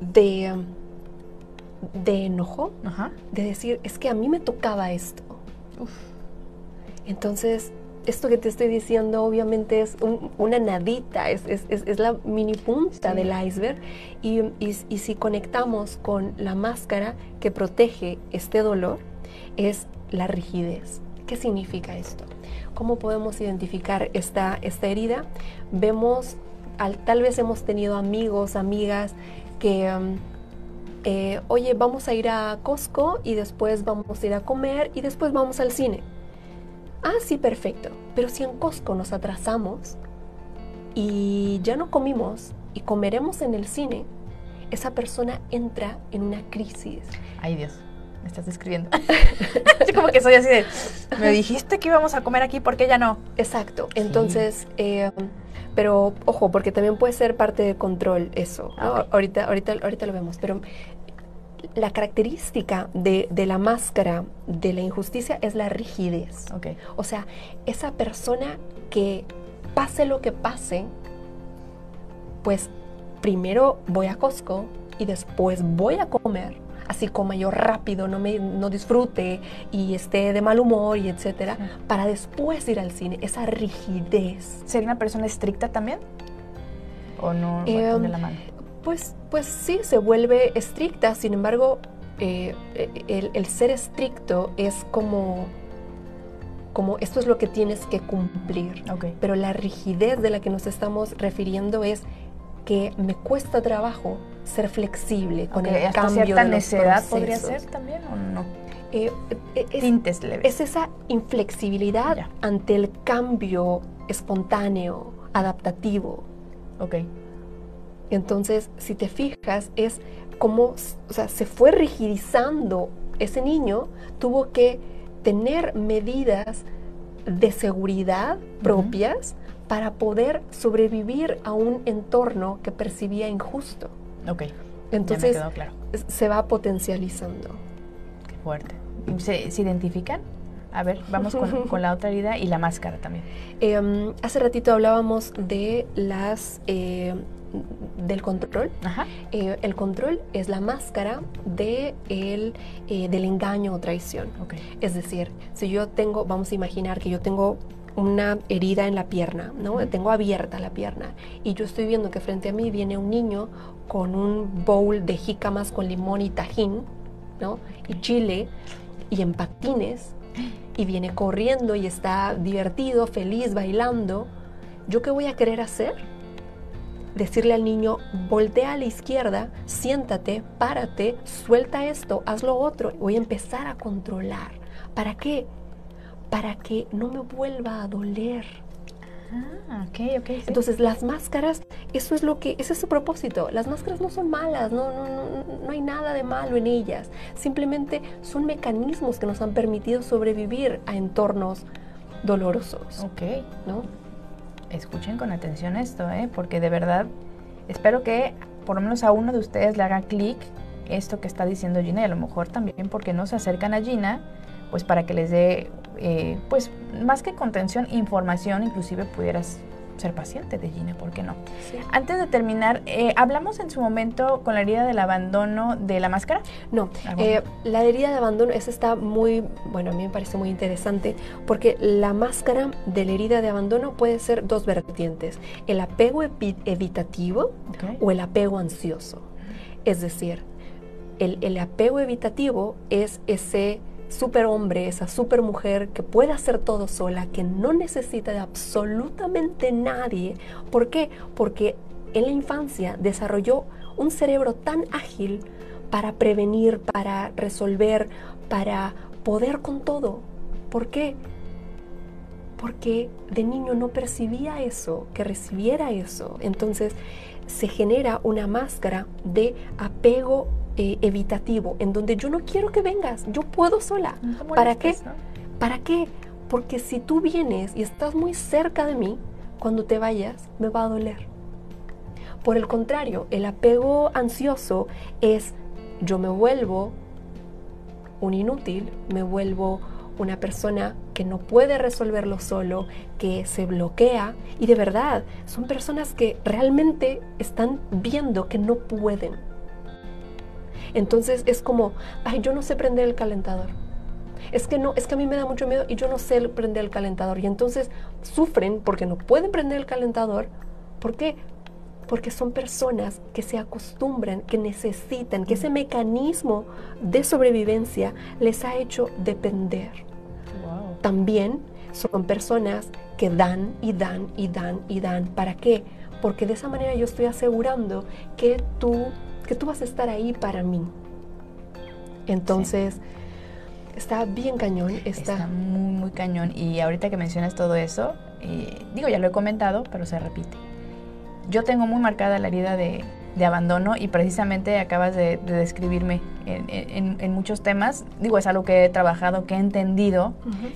S3: de, de enojo,
S2: Ajá.
S3: de decir, es que a mí me tocaba esto.
S2: Uf.
S3: Entonces, esto que te estoy diciendo obviamente es un- una nadita, es, es- es- es la mini punta
S2: Sí.
S3: del iceberg. Y, y- y si conectamos con la máscara que protege este dolor, es la rigidez. ¿Qué significa esto? ¿Cómo podemos identificar esta, esta herida? Vemos, al, tal vez hemos tenido amigos, amigas que... um, eh, oye, vamos a ir a Costco y después vamos a ir a comer y después vamos al cine. Ah, sí, perfecto. Pero si en Costco nos atrasamos y ya no comimos y comeremos en el cine, esa persona entra en una crisis.
S2: Ay, Dios. Me estás describiendo. Yo como que soy así de. Me dijiste que íbamos a comer aquí, ¿por qué ya no?
S3: Exacto. Entonces, eh, pero ojo, porque también puede ser parte de control eso.
S2: Ah,
S3: ahorita, ahorita, ahorita lo vemos. Pero la característica de, de la máscara de la injusticia es la rigidez.
S2: Ok.
S3: O sea, esa persona que pase lo que pase, pues primero voy a Costco y después voy a comer. Así coma yo rápido, no, me, no disfrute y esté de mal humor y etcétera,
S2: Sí.
S3: para después ir al cine. Esa rigidez.
S2: ¿Sería una persona estricta también? ¿O no
S3: Em,
S2: la mano?
S3: Pues, pues sí, se vuelve estricta, sin embargo, eh, eh, el, el ser estricto es como, como esto es lo que tienes que cumplir. Pero la rigidez de la que nos estamos refiriendo es que me cuesta trabajo ser flexible con el
S2: hasta
S3: cambio
S2: cierta
S3: de los
S2: necedad podría ser también o no?
S3: Eh, eh, es,
S2: Tintes leves.
S3: es esa inflexibilidad
S2: Ya.
S3: ante el cambio espontáneo, adaptativo.
S2: Ok.
S3: Entonces, si te fijas, es como, o sea, se fue rigidizando ese niño, tuvo que tener medidas de seguridad propias para poder sobrevivir a un entorno que percibía injusto.
S2: Ok.
S3: Entonces,
S2: ya me quedó claro.
S3: se va potencializando.
S2: Qué fuerte. ¿Se, se identifican? A ver, vamos con, con la otra herida y la máscara también.
S3: Em, hace ratito hablábamos de las eh, del control. Eh, el control es la máscara de el, eh, del engaño o traición. Es decir, si yo tengo, vamos a imaginar que yo tengo una herida en la pierna, ¿no? Tengo abierta la pierna y yo estoy viendo que frente a mí viene un niño con un bowl de jícamas con limón y tajín, ¿no? Y chile y en patines y viene corriendo y está divertido, feliz, bailando. ¿Yo qué voy a querer hacer? Decirle al niño, voltea a la izquierda, siéntate, párate, suelta esto, haz lo otro. Voy a empezar a controlar. ¿Para qué? Para que no me vuelva a doler.
S2: Ah, ok, ok. sí.
S3: Entonces las máscaras, eso es lo que, ese es su propósito. Las máscaras no son malas, no, no, no, no hay nada de malo en ellas. Simplemente son mecanismos que nos han permitido sobrevivir a entornos dolorosos,
S2: ok.
S3: ¿no?
S2: Escuchen con atención esto, ¿eh? Porque de verdad espero que por lo menos a uno de ustedes le haga clic esto que está diciendo Gina y a lo mejor también porque no se acercan a Gina, pues para que les dé, eh, pues más que contención, información, inclusive pudieras ser paciente de Gina, ¿por qué no?
S3: Sí.
S2: Antes de terminar, eh, hablamos en su momento con la herida del abandono de la máscara.
S3: No, eh, la herida de abandono, esa está muy, bueno, a mí me parece muy interesante porque la máscara de la herida de abandono puede ser dos vertientes, el apego evi- evitativo o el apego ansioso. Es decir, el, el apego evitativo es ese superhombre, esa supermujer que puede hacer todo sola, que no necesita de absolutamente nadie. ¿Por qué? Porque en la infancia desarrolló un cerebro tan ágil para prevenir, para resolver, para poder con todo. ¿Por qué? Porque de niño no percibía eso, que recibiera eso. Entonces se genera una máscara de apego eh, evitativo, en donde yo no quiero que vengas, yo puedo sola.
S2: No te
S3: ¿Para qué? ¿Para qué? Porque si tú vienes y estás muy cerca de mí, cuando te vayas me va a doler. Por el contrario, el apego ansioso es yo me vuelvo un inútil, me vuelvo una persona que no puede resolverlo solo, que se bloquea y de verdad son personas que realmente están viendo que no pueden. Entonces es como, ay, yo no sé prender el calentador. Es que no, es que a mí me da mucho miedo y yo no sé prender el calentador. Y entonces sufren porque no pueden prender el calentador. ¿Por qué? porque son personas que se acostumbran, que necesitan, que ese mecanismo de sobrevivencia les ha hecho depender. También son personas que dan y dan y dan y dan. ¿Para qué? Porque de esa manera yo estoy asegurando que tú, que tú vas a estar ahí para mí. Entonces, está bien cañón. Está...
S2: muy, muy cañón. Y ahorita que mencionas todo eso, eh, digo, ya lo he comentado, pero se repite yo tengo muy marcada la herida de, abandono y precisamente acabas de, describirme en, muchos temas. Digo, es algo que he trabajado, que he entendido.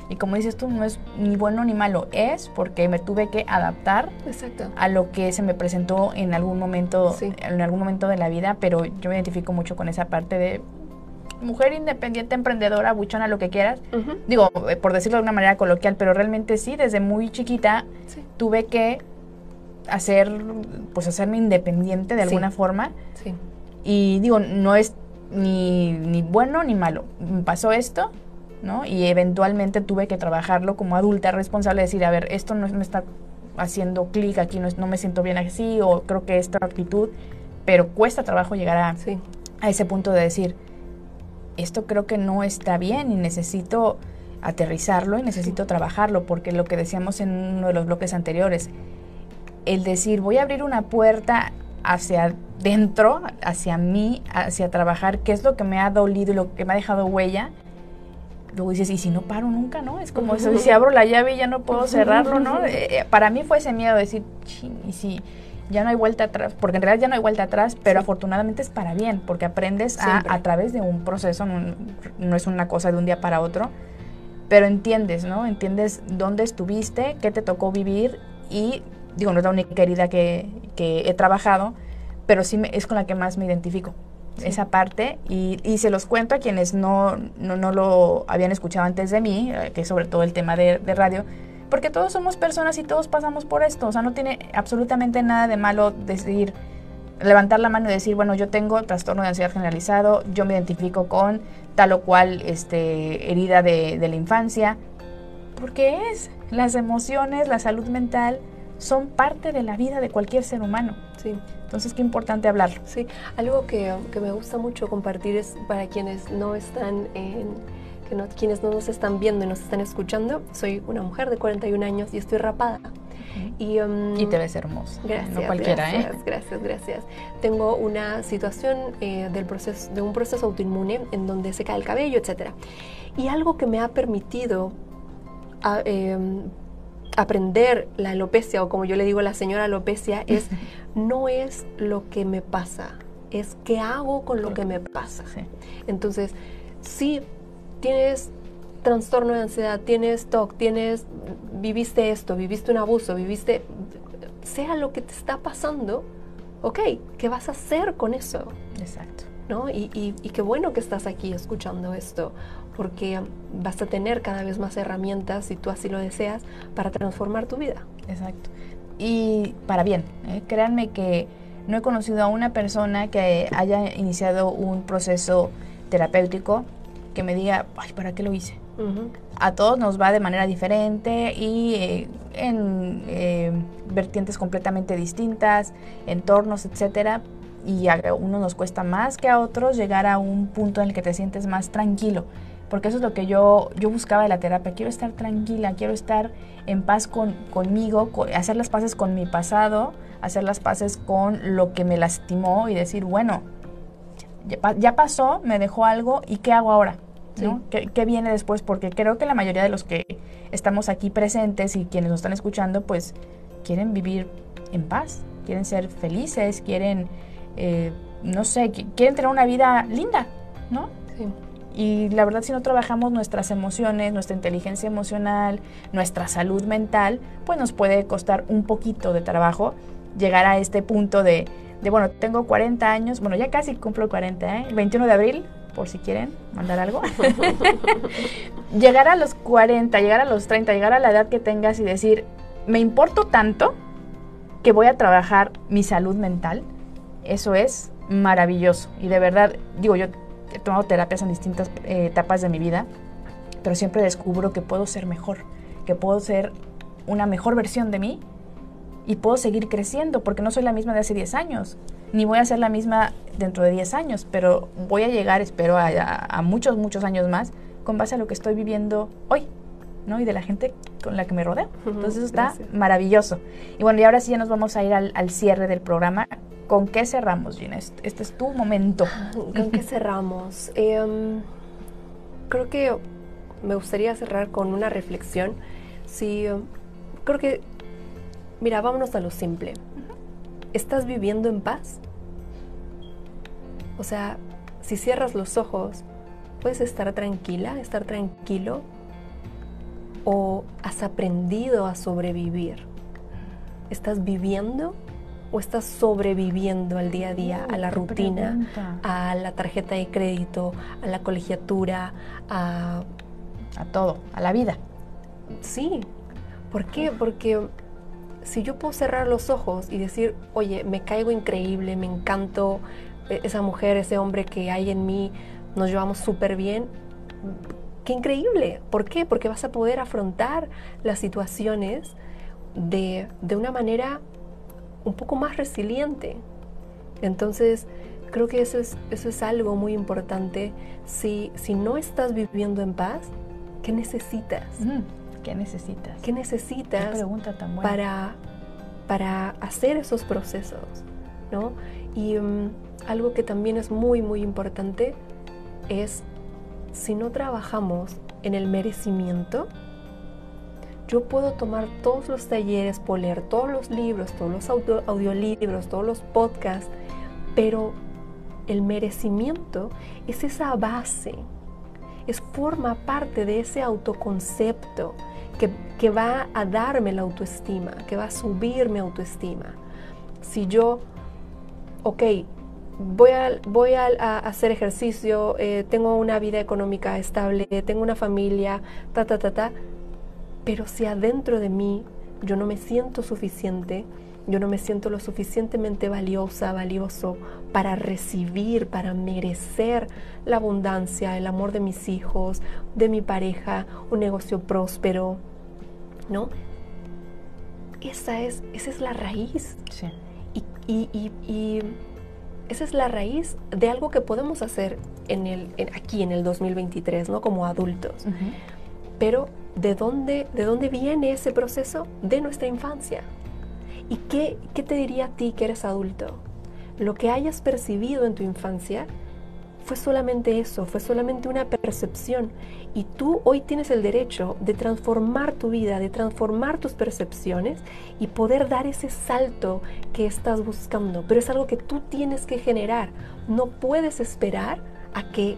S2: Y como dices tú, no es ni bueno ni malo, es porque me tuve que adaptar a lo que se me presentó en algún momento, en algún momento de la vida, pero yo me identifico mucho con esa parte de mujer independiente, emprendedora, buchona, lo que quieras. Digo, eh, por decirlo de una manera coloquial, pero realmente sí, desde muy chiquita tuve que hacer, pues hacerme independiente de alguna forma. Sí. Y digo, no es ni, ni bueno ni malo. Me pasó esto, ¿no? Y eventualmente tuve que trabajarlo como adulta responsable, decir, a ver, esto no me está haciendo clic aquí, no, no, me siento bien así, o creo que esta actitud, pero cuesta trabajo llegar a, a ese punto de decir, esto creo que no está bien y necesito aterrizarlo y necesito trabajarlo, porque lo que decíamos en uno de los bloques anteriores, el decir voy a abrir una puerta hacia dentro, hacia mí, hacia trabajar, qué es lo que me ha dolido y lo que me ha dejado huella. Luego dices, ¿y si no paro nunca, no? Es como eso, si abro la llave y ya no puedo cerrarlo, ¿no? Eh, eh, para mí fue ese miedo de decir, y si ya no hay vuelta atrás, porque en realidad ya no hay vuelta atrás, pero afortunadamente es para bien, porque aprendes a, a, través de un proceso, no, no, es una cosa de un día para otro, pero entiendes, ¿no? Entiendes dónde estuviste, qué te tocó vivir y digo, no es la única herida que, he trabajado, pero sí es con la que más me identifico. Esa parte, y, se los cuento a quienes no, no, lo habían escuchado antes de mí, eh, que es sobre todo el tema de, radio, porque todos somos personas y todos pasamos por esto, o sea, no tiene absolutamente nada de malo decir, levantar la mano y decir, bueno, yo tengo trastorno de ansiedad generalizado, yo me identifico con tal o cual este, herida de, de la infancia, porque es las emociones, la salud mental, son parte de la vida de cualquier ser humano. Sí. Entonces, qué importante hablarlo.
S3: Sí, algo que, que me gusta mucho compartir es para quienes no están en, que no, quienes no nos están viendo y nos están escuchando. Soy una mujer de 41 años y estoy rapada.
S2: Y, um, y, te ves hermosa.
S3: Gracias,
S2: no
S3: cualquiera, ¿eh? gracias, gracias, gracias. Tengo una situación eh, del proceso, de un proceso autoinmune en donde se cae el cabello, etc. Y algo que me ha permitido a, eh, aprender la alopecia, o como yo le digo a la señora alopecia, es no es lo que me pasa, es qué hago con lo que me pasa. Entonces, si tienes trastorno de ansiedad, tienes TOC, tienes, viviste esto, viviste un abuso, viviste, sea lo que te está pasando, ok, ¿qué vas a hacer con eso?
S2: Exacto.
S3: ¿No? Y, y, y qué bueno que estás aquí escuchando esto porque vas a tener cada vez más herramientas, si tú así lo deseas, para transformar tu vida.
S2: Exacto. Y para bien, ¿eh? créanme que no he conocido a una persona que haya iniciado un proceso terapéutico que me diga, ay, ¿para qué lo hice? A todos nos va de manera diferente y eh, en eh, vertientes completamente distintas, entornos, etcétera. Y a uno nos cuesta más que a otros llegar a un punto en el que te sientes más tranquilo porque eso es lo que yo, yo buscaba de la terapia. Quiero estar tranquila, quiero estar en paz con, conmigo, hacer las paces con mi pasado, hacer las paces con lo que me lastimó y decir, bueno, ya, pasó, me dejó algo y ¿qué hago ahora? ¿no? ¿Qué, viene después? Porque creo que la mayoría de los que estamos aquí presentes y quienes nos están escuchando, pues quieren vivir en paz, quieren ser felices, quieren, eh, no sé, quieren tener una vida linda, ¿no? Sí. Y la verdad, si no trabajamos nuestras emociones, nuestra inteligencia emocional, nuestra salud mental, pues nos puede costar un poquito de trabajo llegar a este punto de, de bueno, tengo 40 años, bueno, ya casi cumplo 40, ¿eh? El 21 de abril por si quieren mandar algo. llegar a los 40, llegar a los 30, llegar a la edad que tengas y decir, me importo tanto que voy a trabajar mi salud mental, eso es maravilloso. Y de verdad, digo, yo he tomado terapias en distintas eh, etapas de mi vida, pero siempre descubro que puedo ser mejor, que puedo ser una mejor versión de mí y puedo seguir creciendo porque no soy la misma de hace 10 años, ni voy a ser la misma dentro de 10 años, pero voy a llegar, espero, a, muchos, muchos años más con base a lo que estoy viviendo hoy. ¿no? y de la gente con la que me rodeo. Entonces eso está maravilloso. Y bueno, y ahora sí ya nos vamos a ir al, cierre del programa. ¿Con qué cerramos, Gina? Este, este es tu momento.
S3: ¿Con qué cerramos? Em, creo que me gustaría cerrar con una reflexión. Sí, creo que, mira, vámonos a lo simple. ¿Estás viviendo en paz? O sea, si cierras los ojos, ¿puedes estar tranquila, estar tranquilo? ¿O has aprendido a sobrevivir? ¿Estás viviendo o estás sobreviviendo al día a día, a la rutina, a la tarjeta de crédito, a la colegiatura, a...
S2: A todo, a la vida.
S3: Sí. ¿Por qué? Porque si yo puedo cerrar los ojos y decir, oye, me caigo increíble, me encanto e-, esa mujer, ese hombre que hay en mí, nos llevamos súper bien, qué increíble. ¿Por qué? Porque vas a poder afrontar las situaciones de, de una manera un poco más resiliente. Entonces, creo que eso es, eso es algo muy importante. Si, si no estás viviendo en paz, ¿qué necesitas?
S2: ¿Qué necesitas?
S3: ¿Qué necesitas
S2: pregunta tan
S3: Para, para hacer esos procesos? ¿no? Y mm, algo que también es muy, muy importante es si no trabajamos en el merecimiento, yo puedo tomar todos los talleres, puedo leer todos los libros, todos los audiolibros, todos los podcasts, pero el merecimiento es esa base, es forma parte de ese autoconcepto, que, va a darme la autoestima, que va a subir mi autoestima. Si yo, ok, voy a, voy a, hacer ejercicio, eh, tengo una vida económica estable, tengo una familia, ta, ta, ta, ta, pero si adentro de mí yo no me siento suficiente, yo no me siento lo suficientemente valiosa, valioso para recibir, para merecer la abundancia, el amor de mis hijos, de mi pareja, un negocio próspero, ¿no? Esa es, esa es la raíz. Y, esa es la raíz de algo que podemos hacer en el, aquí en el 2023, ¿no? Como adultos. Pero ¿de dónde, ¿de dónde viene ese proceso? De nuestra infancia. ¿Y qué, qué te diría a ti que eres adulto? Lo que hayas percibido en tu infancia fue solamente eso, fue solamente una percepción. Y tú hoy tienes el derecho de transformar tu vida, de transformar tus percepciones y poder dar ese salto que estás buscando. Pero es algo que tú tienes que generar. No puedes esperar a que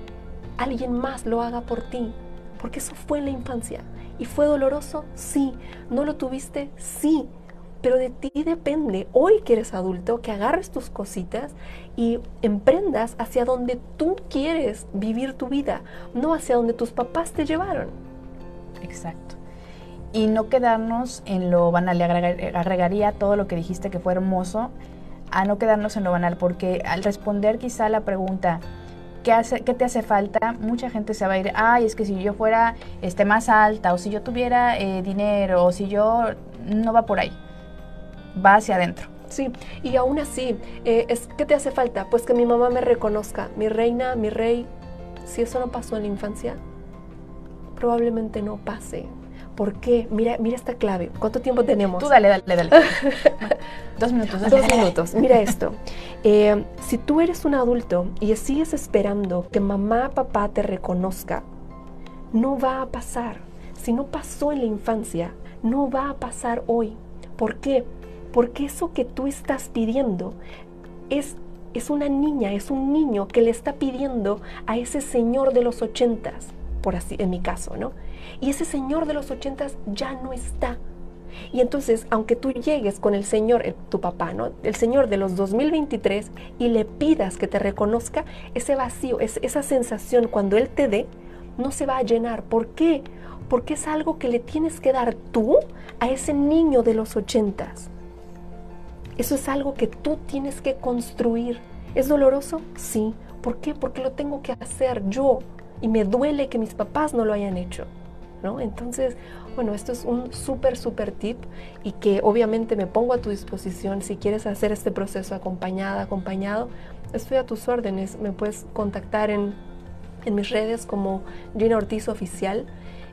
S3: alguien más lo haga por ti. Porque eso fue en la infancia. ¿Y fue doloroso? Sí. ¿No lo tuviste? Sí pero de ti depende, hoy que eres adulto, que agarres tus cositas y emprendas hacia donde tú quieres vivir tu vida, no hacia donde tus papás te llevaron.
S2: Exacto. Y no quedarnos en lo banal, le agregaría todo lo que dijiste que fue hermoso, a no quedarnos en lo banal, porque al responder quizá la pregunta, ¿qué, hace, qué te hace falta? Mucha gente se va a ir, ay, es que si yo fuera este, más alta, o si yo tuviera eh, dinero, o si yo, no va por ahí va hacia adentro.
S3: Sí, y aún así, eh, es, ¿qué te hace falta? Pues que mi mamá me reconozca, mi reina, mi rey. Si eso no pasó en la infancia, probablemente no pase. ¿Por qué? Mira, mira esta clave. ¿Cuánto tiempo tenemos?
S2: Tú dale, dale, dale. dos minutos.
S3: Dos, minutos. Mira esto. Eh, si tú eres un adulto y sigues esperando que mamá, papá te reconozca, no va a pasar. Si no pasó en la infancia, no va a pasar hoy. ¿Por qué? Porque eso que tú estás pidiendo es, es una niña, es un niño que le está pidiendo a ese señor de los ochentas, por así, en mi caso, ¿no? Y ese señor de los ochentas ya no está. Y entonces, aunque tú llegues con el Señor, tu papá, ¿no? El Señor de los 2023 y le pidas que te reconozca, ese vacío, esa sensación cuando Él te dé, no se va a llenar. ¿Por qué? Porque es algo que le tienes que dar tú a ese niño de los ochentas. Eso es algo que tú tienes que construir. ¿Es doloroso? Sí. ¿Por qué? Porque lo tengo que hacer yo. Y me duele que mis papás no lo hayan hecho. ¿no? Entonces, bueno, esto es un súper, súper tip y que obviamente me pongo a tu disposición si quieres hacer este proceso acompañada, acompañado. Estoy a tus órdenes. Me puedes contactar en, en mis redes como Gina Ortiz Oficial.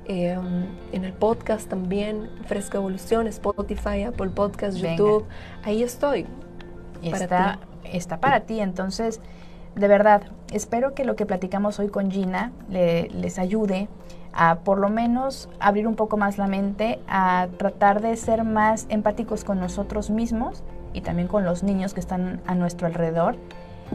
S3: Em, en el podcast también, Fresca Evolución, Spotify, Apple Podcast, YouTube. Ahí estoy.
S2: está, está para ti. Entonces, de verdad, espero que lo que platicamos hoy con Gina les ayude a por lo menos abrir un poco más la mente, a tratar de ser más empáticos con nosotros mismos y también con los niños que están a nuestro alrededor.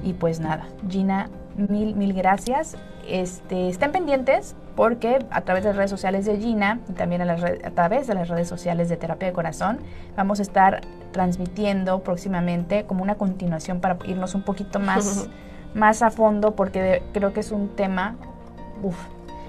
S2: Y pues nada, Gina, mil, mil gracias. Este, estén pendientes porque a través de las redes sociales de Gina y también a, a través de las redes sociales de Terapia de Corazón vamos a estar transmitiendo próximamente como una continuación para irnos un poquito más, más a fondo porque creo que es un tema uf,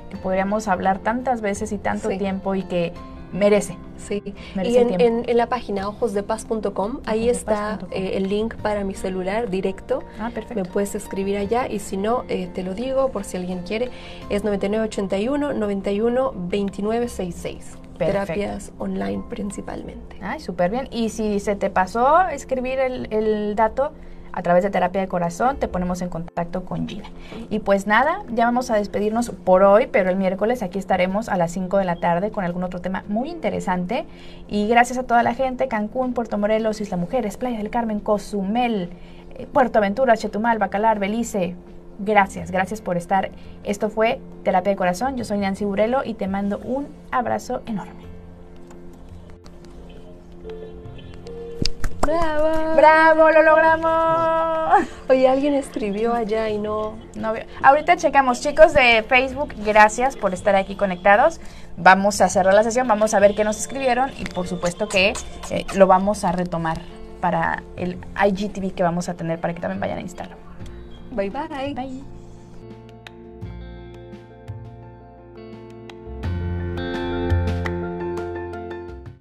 S2: que podríamos hablar tantas veces y tanto tiempo y que merece.
S3: Sí, y en, la página ojosdepaz.com, ahí está eh, el link para mi celular directo. Ah, perfecto. Me puedes escribir allá y si no, eh, te lo digo por si alguien quiere, es 9981 91 2966. Terapias online principalmente.
S2: Ay, súper bien. Y si se te pasó escribir el, el dato, a través de terapia de corazón te ponemos en contacto con Gina. Y pues nada, ya vamos a despedirnos por hoy, pero el miércoles aquí estaremos a las 5 de la tarde con algún otro tema muy interesante. Y gracias a toda la gente, Cancún, Puerto Morelos, Isla Mujeres, Playa del Carmen, Cozumel, eh, Puerto Aventura, Chetumal, Bacalar, Belice. Gracias, gracias por estar. Esto fue Terapia de Corazón. Yo soy Nancy Burelo y te mando un abrazo enorme.
S3: ¡Bravo!
S2: ¡Bravo! ¡Lo logramos!
S3: Oye, alguien escribió allá y no...
S2: no Ahorita checamos. Chicos de Facebook, gracias por estar aquí conectados. Vamos a cerrar la sesión, vamos a ver qué nos escribieron y por supuesto que eh, lo vamos a retomar para el IGTV que vamos a tener para que también vayan a Instagram.
S3: Bye bye.
S2: Bye.